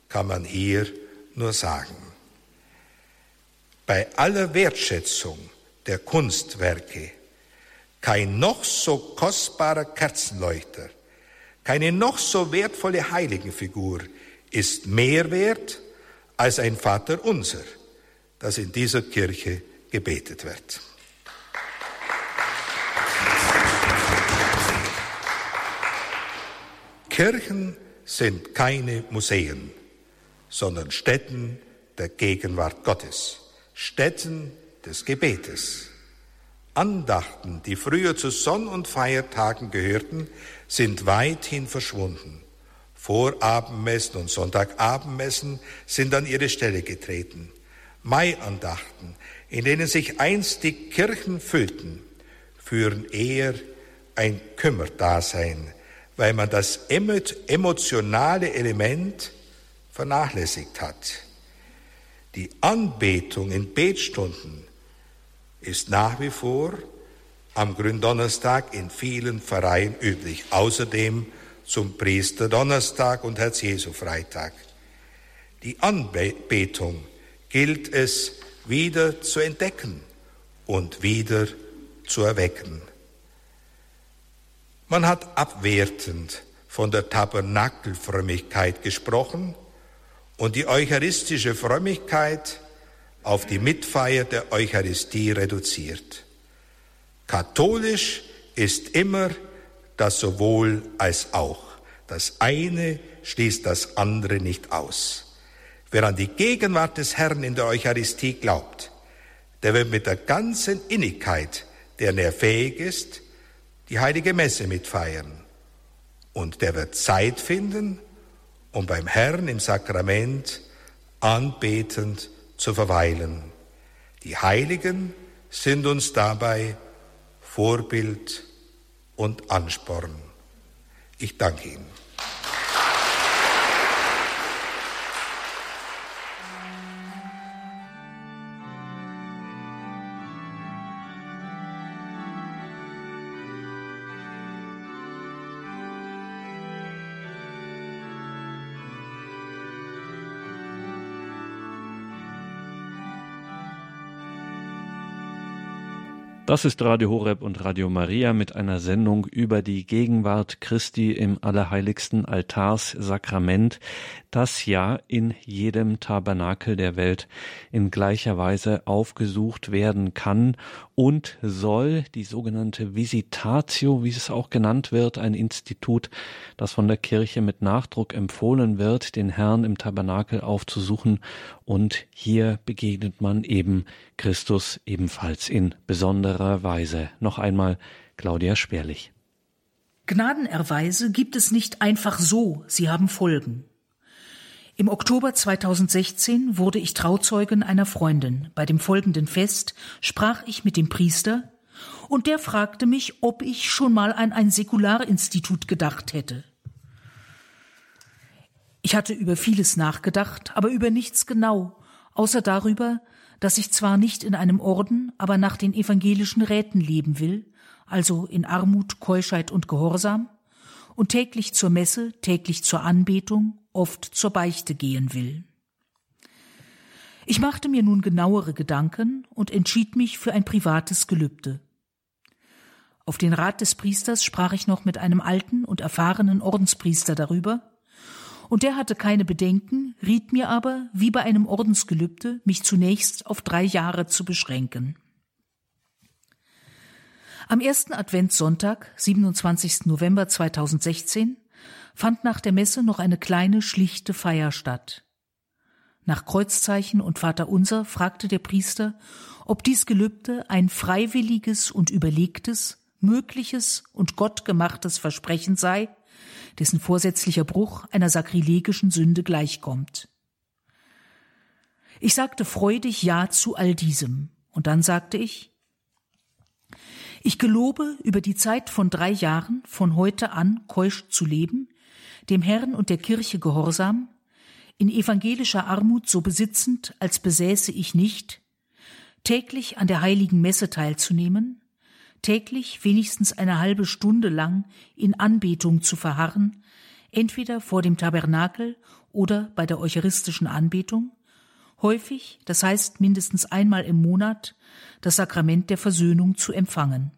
kann man hier nur sagen. Bei aller Wertschätzung der Kunstwerke kein noch so kostbarer Kerzenleuchter, keine noch so wertvolle Heiligenfigur ist mehr wert als ein Vater unser, das in dieser Kirche gebetet wird. Kirchen sind keine Museen, sondern Stätten der Gegenwart Gottes, Stätten des Gebetes. Andachten, die früher zu Sonn- und Feiertagen gehörten, sind weithin verschwunden. Vorabendmessen und Sonntagabendmessen sind an ihre Stelle getreten. Maiandachten, in denen sich einst die Kirchen füllten, führen eher ein Kümmerdasein, weil man das emotionale Element vernachlässigt hat. Die Anbetung in Betstunden ist nach wie vor am Gründonnerstag in vielen Pfarreien üblich, außerdem zum Priesterdonnerstag und Herz-Jesu-Freitag. Die Anbetung gilt es wieder zu entdecken und wieder zu erwecken. Man hat abwertend von der Tabernakelfrömmigkeit gesprochen und die eucharistische Frömmigkeit auf die Mitfeier der Eucharistie reduziert. Katholisch ist immer das sowohl als auch. Das eine schließt das andere nicht aus. Wer an die Gegenwart des Herrn in der Eucharistie glaubt, der wird mit der ganzen Innigkeit, deren er fähig ist, die heilige Messe mitfeiern. Und der wird Zeit finden, um beim Herrn im Sakrament anbetend zu verweilen. Die Heiligen sind uns dabei Vorbild und Ansporn. Ich danke Ihnen. Das ist Radio Horeb und Radio Maria mit einer Sendung über die Gegenwart Christi im allerheiligsten Altarssakrament, das ja in jedem Tabernakel der Welt in gleicher Weise aufgesucht werden kann und soll die sogenannte Visitatio, wie es auch genannt wird, ein Institut, das von der Kirche mit Nachdruck empfohlen wird, den Herrn im Tabernakel aufzusuchen und hier begegnet man eben Christus ebenfalls in besonderer Weise. Noch einmal Claudia Sperlich. Gnadenerweise gibt es nicht einfach so, sie haben Folgen. Im Oktober 2016 wurde ich Trauzeugen einer Freundin. Bei dem folgenden Fest sprach ich mit dem Priester und der fragte mich, ob ich schon mal an ein Säkularinstitut gedacht hätte. Ich hatte über vieles nachgedacht, aber über nichts genau, außer darüber, dass ich zwar nicht in einem Orden, aber nach den evangelischen Räten leben will, also in Armut, Keuschheit und Gehorsam, und täglich zur Messe, täglich zur Anbetung, oft zur Beichte gehen will. Ich machte mir nun genauere Gedanken und entschied mich für ein privates Gelübde. Auf den Rat des Priesters sprach ich noch mit einem alten und erfahrenen Ordenspriester darüber, und der hatte keine Bedenken, riet mir aber, wie bei einem Ordensgelübde, mich zunächst auf drei Jahre zu beschränken. Am ersten Adventssonntag, 27. November 2016, fand nach der Messe noch eine kleine, schlichte Feier statt. Nach Kreuzzeichen und Vaterunser fragte der Priester, ob dies Gelübde ein freiwilliges und überlegtes, mögliches und gottgemachtes Versprechen sei, dessen vorsätzlicher Bruch einer sakrilegischen Sünde gleichkommt. Ich sagte freudig Ja zu all diesem, und dann sagte ich, ich gelobe, über die Zeit von drei Jahren von heute an keusch zu leben, dem Herrn und der Kirche gehorsam, in evangelischer Armut so besitzend, als besäße ich nicht, täglich an der heiligen Messe teilzunehmen, täglich wenigstens eine halbe Stunde lang in Anbetung zu verharren, entweder vor dem Tabernakel oder bei der eucharistischen Anbetung, häufig, das heißt mindestens einmal im Monat, das Sakrament der Versöhnung zu empfangen.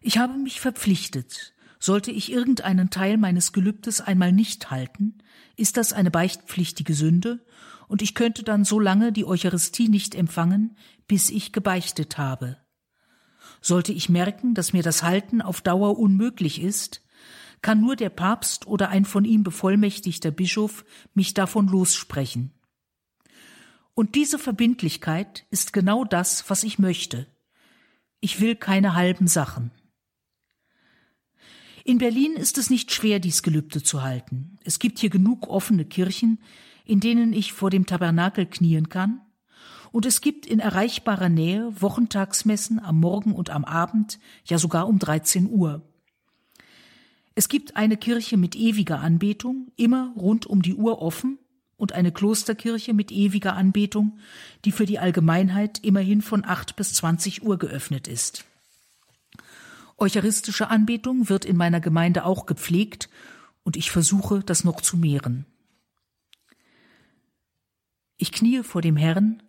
Ich habe mich verpflichtet, sollte ich irgendeinen Teil meines Gelübdes einmal nicht halten, ist das eine beichtpflichtige Sünde, und ich könnte dann so lange die Eucharistie nicht empfangen, bis ich gebeichtet habe. Sollte ich merken, dass mir das Halten auf Dauer unmöglich ist, kann nur der Papst oder ein von ihm bevollmächtigter Bischof mich davon lossprechen. Und diese Verbindlichkeit ist genau das, was ich möchte. Ich will keine halben Sachen. In Berlin ist es nicht schwer, dies Gelübde zu halten. Es gibt hier genug offene Kirchen, in denen ich vor dem Tabernakel knien kann, und es gibt in erreichbarer Nähe Wochentagsmessen am Morgen und am Abend, ja sogar um 13 Uhr. Es gibt eine Kirche mit ewiger Anbetung, immer rund um die Uhr offen, und eine Klosterkirche mit ewiger Anbetung, die für die Allgemeinheit immerhin von acht bis zwanzig Uhr geöffnet ist. Eucharistische Anbetung wird in meiner Gemeinde auch gepflegt, und ich versuche, das noch zu mehren. Ich kniee vor dem Herrn,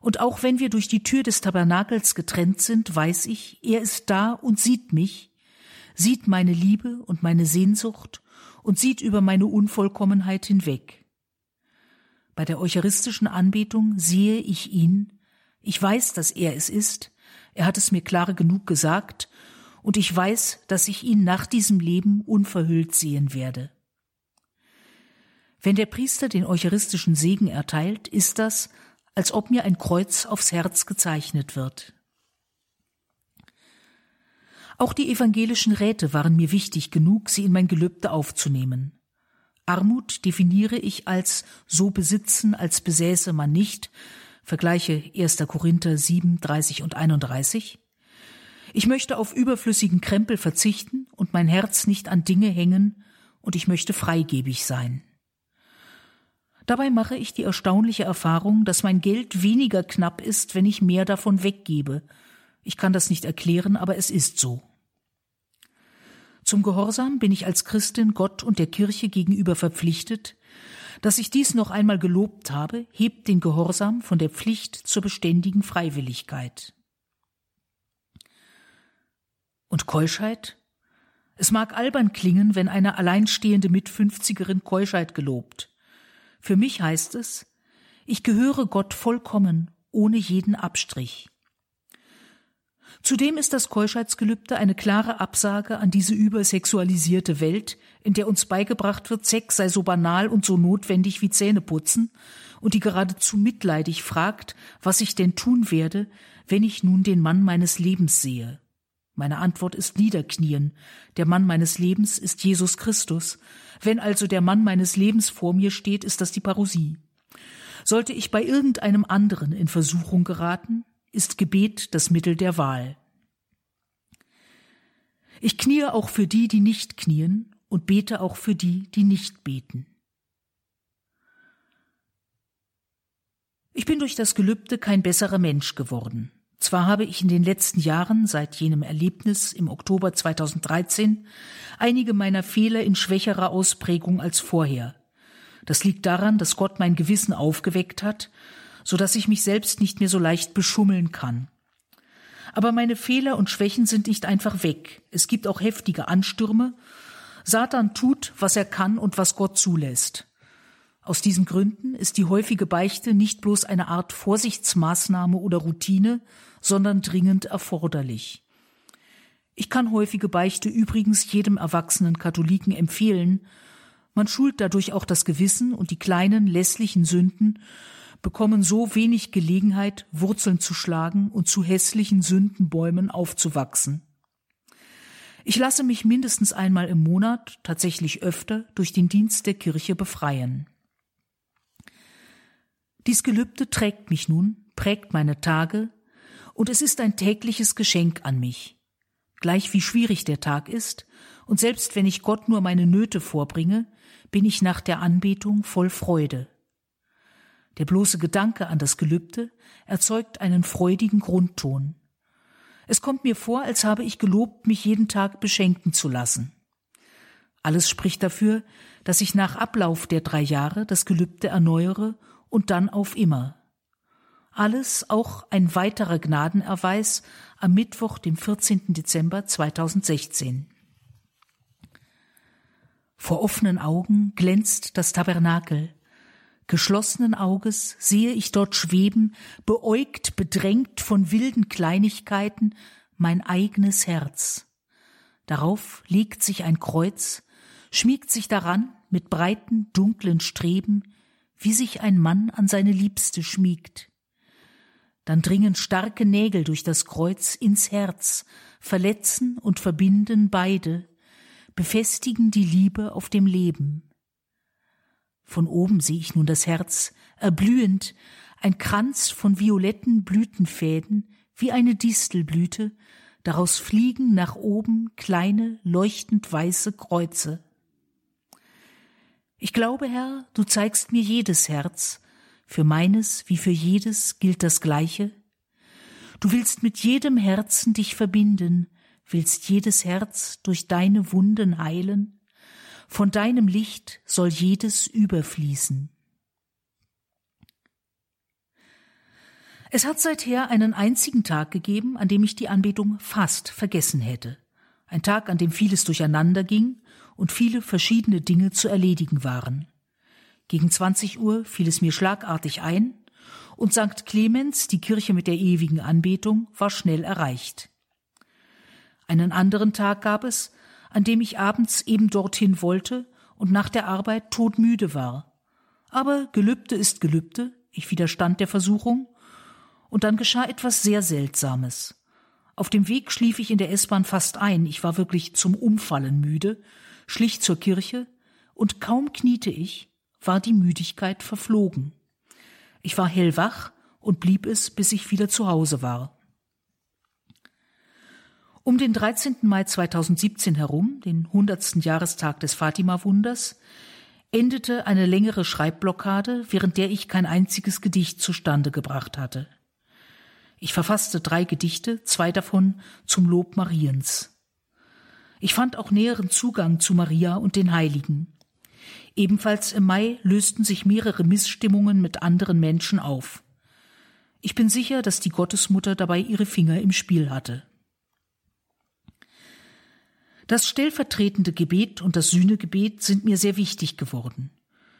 und auch wenn wir durch die Tür des Tabernakels getrennt sind, weiß ich, er ist da und sieht mich, sieht meine Liebe und meine Sehnsucht und sieht über meine Unvollkommenheit hinweg. Bei der eucharistischen Anbetung sehe ich ihn, ich weiß, dass er es ist, er hat es mir klar genug gesagt, und ich weiß, dass ich ihn nach diesem Leben unverhüllt sehen werde. Wenn der Priester den eucharistischen Segen erteilt, ist das, als ob mir ein Kreuz aufs Herz gezeichnet wird. Auch die evangelischen Räte waren mir wichtig genug, sie in mein Gelübde aufzunehmen. Armut definiere ich als so besitzen, als besäße man nicht, vergleiche 1. Korinther 7, 30 und 31. Ich möchte auf überflüssigen Krempel verzichten und mein Herz nicht an Dinge hängen, und ich möchte freigebig sein. Dabei mache ich die erstaunliche Erfahrung, dass mein Geld weniger knapp ist, wenn ich mehr davon weggebe, ich kann das nicht erklären, aber es ist so. Zum Gehorsam bin ich als Christin Gott und der Kirche gegenüber verpflichtet, Dass ich dies noch einmal gelobt habe, hebt den Gehorsam von der Pflicht zur beständigen Freiwilligkeit. Und Keuschheit? Es mag albern klingen, wenn eine alleinstehende Mitfünfzigerin Keuschheit gelobt. Für mich heißt es, ich gehöre Gott vollkommen, ohne jeden Abstrich. Zudem ist das Keuschheitsgelübde eine klare Absage an diese übersexualisierte Welt, in der uns beigebracht wird, Sex sei so banal und so notwendig wie Zähneputzen, und die geradezu mitleidig fragt, was ich denn tun werde, wenn ich nun den Mann meines Lebens sehe. Meine Antwort ist Niederknien. Der Mann meines Lebens ist Jesus Christus. Wenn also der Mann meines Lebens vor mir steht, ist das die Parosie. Sollte ich bei irgendeinem anderen in Versuchung geraten, ist Gebet das Mittel der Wahl. Ich kniee auch für die, die nicht knien, und bete auch für die, die nicht beten. Ich bin durch das Gelübde kein besserer Mensch geworden. Zwar habe ich in den letzten Jahren, seit jenem Erlebnis im Oktober 2013, einige meiner Fehler in schwächerer Ausprägung als vorher. Das liegt daran, dass Gott mein Gewissen aufgeweckt hat so dass ich mich selbst nicht mehr so leicht beschummeln kann. Aber meine Fehler und Schwächen sind nicht einfach weg. Es gibt auch heftige Anstürme. Satan tut, was er kann und was Gott zulässt. Aus diesen Gründen ist die häufige Beichte nicht bloß eine Art Vorsichtsmaßnahme oder Routine, sondern dringend erforderlich. Ich kann häufige Beichte übrigens jedem erwachsenen Katholiken empfehlen. Man schult dadurch auch das Gewissen und die kleinen lässlichen Sünden bekommen so wenig Gelegenheit, Wurzeln zu schlagen und zu hässlichen Sündenbäumen aufzuwachsen. Ich lasse mich mindestens einmal im Monat, tatsächlich öfter, durch den Dienst der Kirche befreien. Dies Gelübde trägt mich nun, prägt meine Tage, und es ist ein tägliches Geschenk an mich. Gleich wie schwierig der Tag ist, und selbst wenn ich Gott nur meine Nöte vorbringe, bin ich nach der Anbetung voll Freude. Der bloße Gedanke an das Gelübde erzeugt einen freudigen Grundton. Es kommt mir vor, als habe ich gelobt, mich jeden Tag beschenken zu lassen. Alles spricht dafür, dass ich nach Ablauf der drei Jahre das Gelübde erneuere und dann auf immer. Alles auch ein weiterer Gnadenerweis am Mittwoch, dem 14. Dezember 2016. Vor offenen Augen glänzt das Tabernakel, Geschlossenen Auges sehe ich dort schweben, beäugt, bedrängt von wilden Kleinigkeiten, mein eigenes Herz. Darauf legt sich ein Kreuz, schmiegt sich daran mit breiten, dunklen Streben, wie sich ein Mann an seine Liebste schmiegt. Dann dringen starke Nägel durch das Kreuz ins Herz, verletzen und verbinden beide, befestigen die Liebe auf dem Leben. Von oben sehe ich nun das Herz, erblühend, ein Kranz von violetten Blütenfäden, wie eine Distelblüte, daraus fliegen nach oben kleine, leuchtend weiße Kreuze. Ich glaube, Herr, du zeigst mir jedes Herz, für meines wie für jedes gilt das Gleiche. Du willst mit jedem Herzen dich verbinden, willst jedes Herz durch deine Wunden heilen, von deinem Licht soll jedes überfließen. Es hat seither einen einzigen Tag gegeben, an dem ich die Anbetung fast vergessen hätte. Ein Tag, an dem vieles durcheinander ging und viele verschiedene Dinge zu erledigen waren. Gegen 20 Uhr fiel es mir schlagartig ein, und St. Clemens, die Kirche mit der ewigen Anbetung, war schnell erreicht. Einen anderen Tag gab es, an dem ich abends eben dorthin wollte und nach der Arbeit todmüde war. Aber Gelübde ist Gelübde, ich widerstand der Versuchung, und dann geschah etwas sehr Seltsames. Auf dem Weg schlief ich in der S-Bahn fast ein, ich war wirklich zum Umfallen müde, schlich zur Kirche, und kaum kniete ich, war die Müdigkeit verflogen. Ich war hellwach und blieb es, bis ich wieder zu Hause war. Um den 13. Mai 2017 herum, den 100. Jahrestag des Fatima-Wunders, endete eine längere Schreibblockade, während der ich kein einziges Gedicht zustande gebracht hatte. Ich verfasste drei Gedichte, zwei davon zum Lob Mariens. Ich fand auch näheren Zugang zu Maria und den Heiligen. Ebenfalls im Mai lösten sich mehrere Missstimmungen mit anderen Menschen auf. Ich bin sicher, dass die Gottesmutter dabei ihre Finger im Spiel hatte. Das stellvertretende Gebet und das Sühnegebet sind mir sehr wichtig geworden.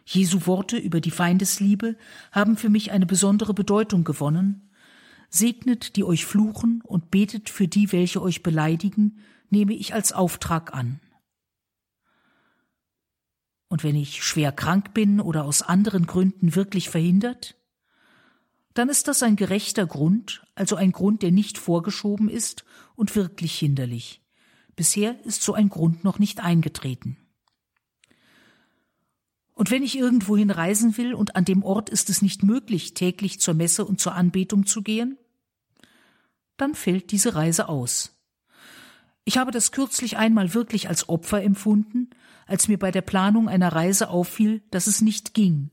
Jesu Worte über die Feindesliebe haben für mich eine besondere Bedeutung gewonnen. Segnet, die euch fluchen, und betet für die, welche euch beleidigen, nehme ich als Auftrag an. Und wenn ich schwer krank bin oder aus anderen Gründen wirklich verhindert, dann ist das ein gerechter Grund, also ein Grund, der nicht vorgeschoben ist und wirklich hinderlich. Bisher ist so ein Grund noch nicht eingetreten. Und wenn ich irgendwohin reisen will und an dem Ort ist es nicht möglich, täglich zur Messe und zur Anbetung zu gehen, dann fällt diese Reise aus. Ich habe das kürzlich einmal wirklich als Opfer empfunden, als mir bei der Planung einer Reise auffiel, dass es nicht ging.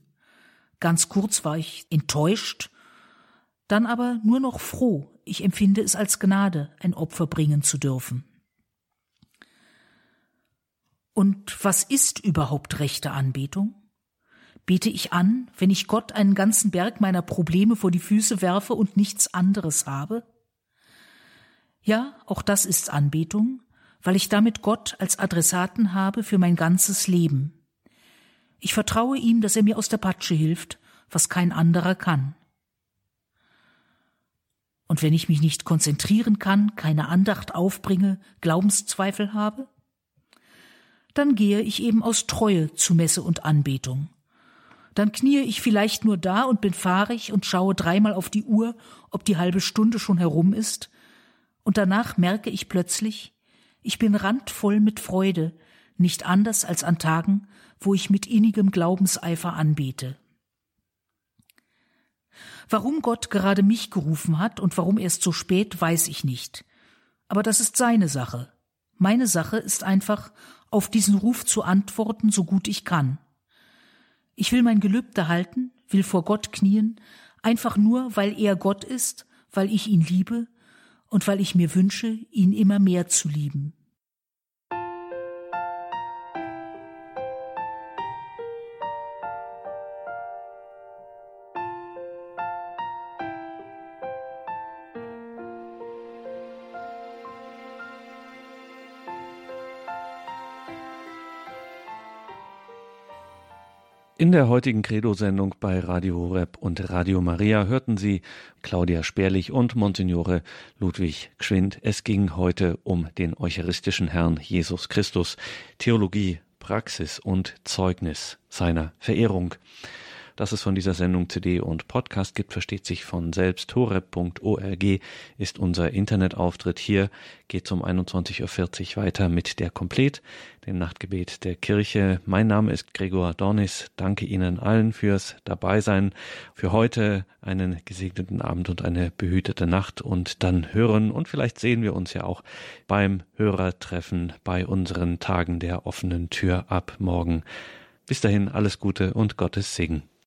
Ganz kurz war ich enttäuscht, dann aber nur noch froh, ich empfinde es als Gnade, ein Opfer bringen zu dürfen. Und was ist überhaupt rechte Anbetung? Bete ich an, wenn ich Gott einen ganzen Berg meiner Probleme vor die Füße werfe und nichts anderes habe? Ja, auch das ist Anbetung, weil ich damit Gott als Adressaten habe für mein ganzes Leben. Ich vertraue ihm, dass er mir aus der Patsche hilft, was kein anderer kann. Und wenn ich mich nicht konzentrieren kann, keine Andacht aufbringe, Glaubenszweifel habe, dann gehe ich eben aus Treue zu Messe und Anbetung. Dann kniee ich vielleicht nur da und bin fahrig und schaue dreimal auf die Uhr, ob die halbe Stunde schon herum ist, und danach merke ich plötzlich, ich bin randvoll mit Freude, nicht anders als an Tagen, wo ich mit innigem Glaubenseifer anbete. Warum Gott gerade mich gerufen hat und warum erst so spät, weiß ich nicht. Aber das ist seine Sache. Meine Sache ist einfach, auf diesen Ruf zu antworten, so gut ich kann. Ich will mein Gelübde halten, will vor Gott knien, einfach nur, weil er Gott ist, weil ich ihn liebe und weil ich mir wünsche, ihn immer mehr zu lieben. In der heutigen Credo-Sendung bei Radio Horeb und Radio Maria hörten Sie Claudia Sperlich und Monsignore Ludwig Gschwind. Es ging heute um den eucharistischen Herrn Jesus Christus, Theologie, Praxis und Zeugnis seiner Verehrung. Dass es von dieser Sendung CD und Podcast gibt, versteht sich von selbst. horeb.org ist unser Internetauftritt. Hier geht es um 21.40 Uhr weiter mit der Komplet, dem Nachtgebet der Kirche. Mein Name ist Gregor Dornis. Danke Ihnen allen fürs Dabeisein. Für heute einen gesegneten Abend und eine behütete Nacht und dann hören und vielleicht sehen wir uns ja auch beim Hörertreffen bei unseren Tagen der offenen Tür ab morgen. Bis dahin alles Gute und Gottes Segen.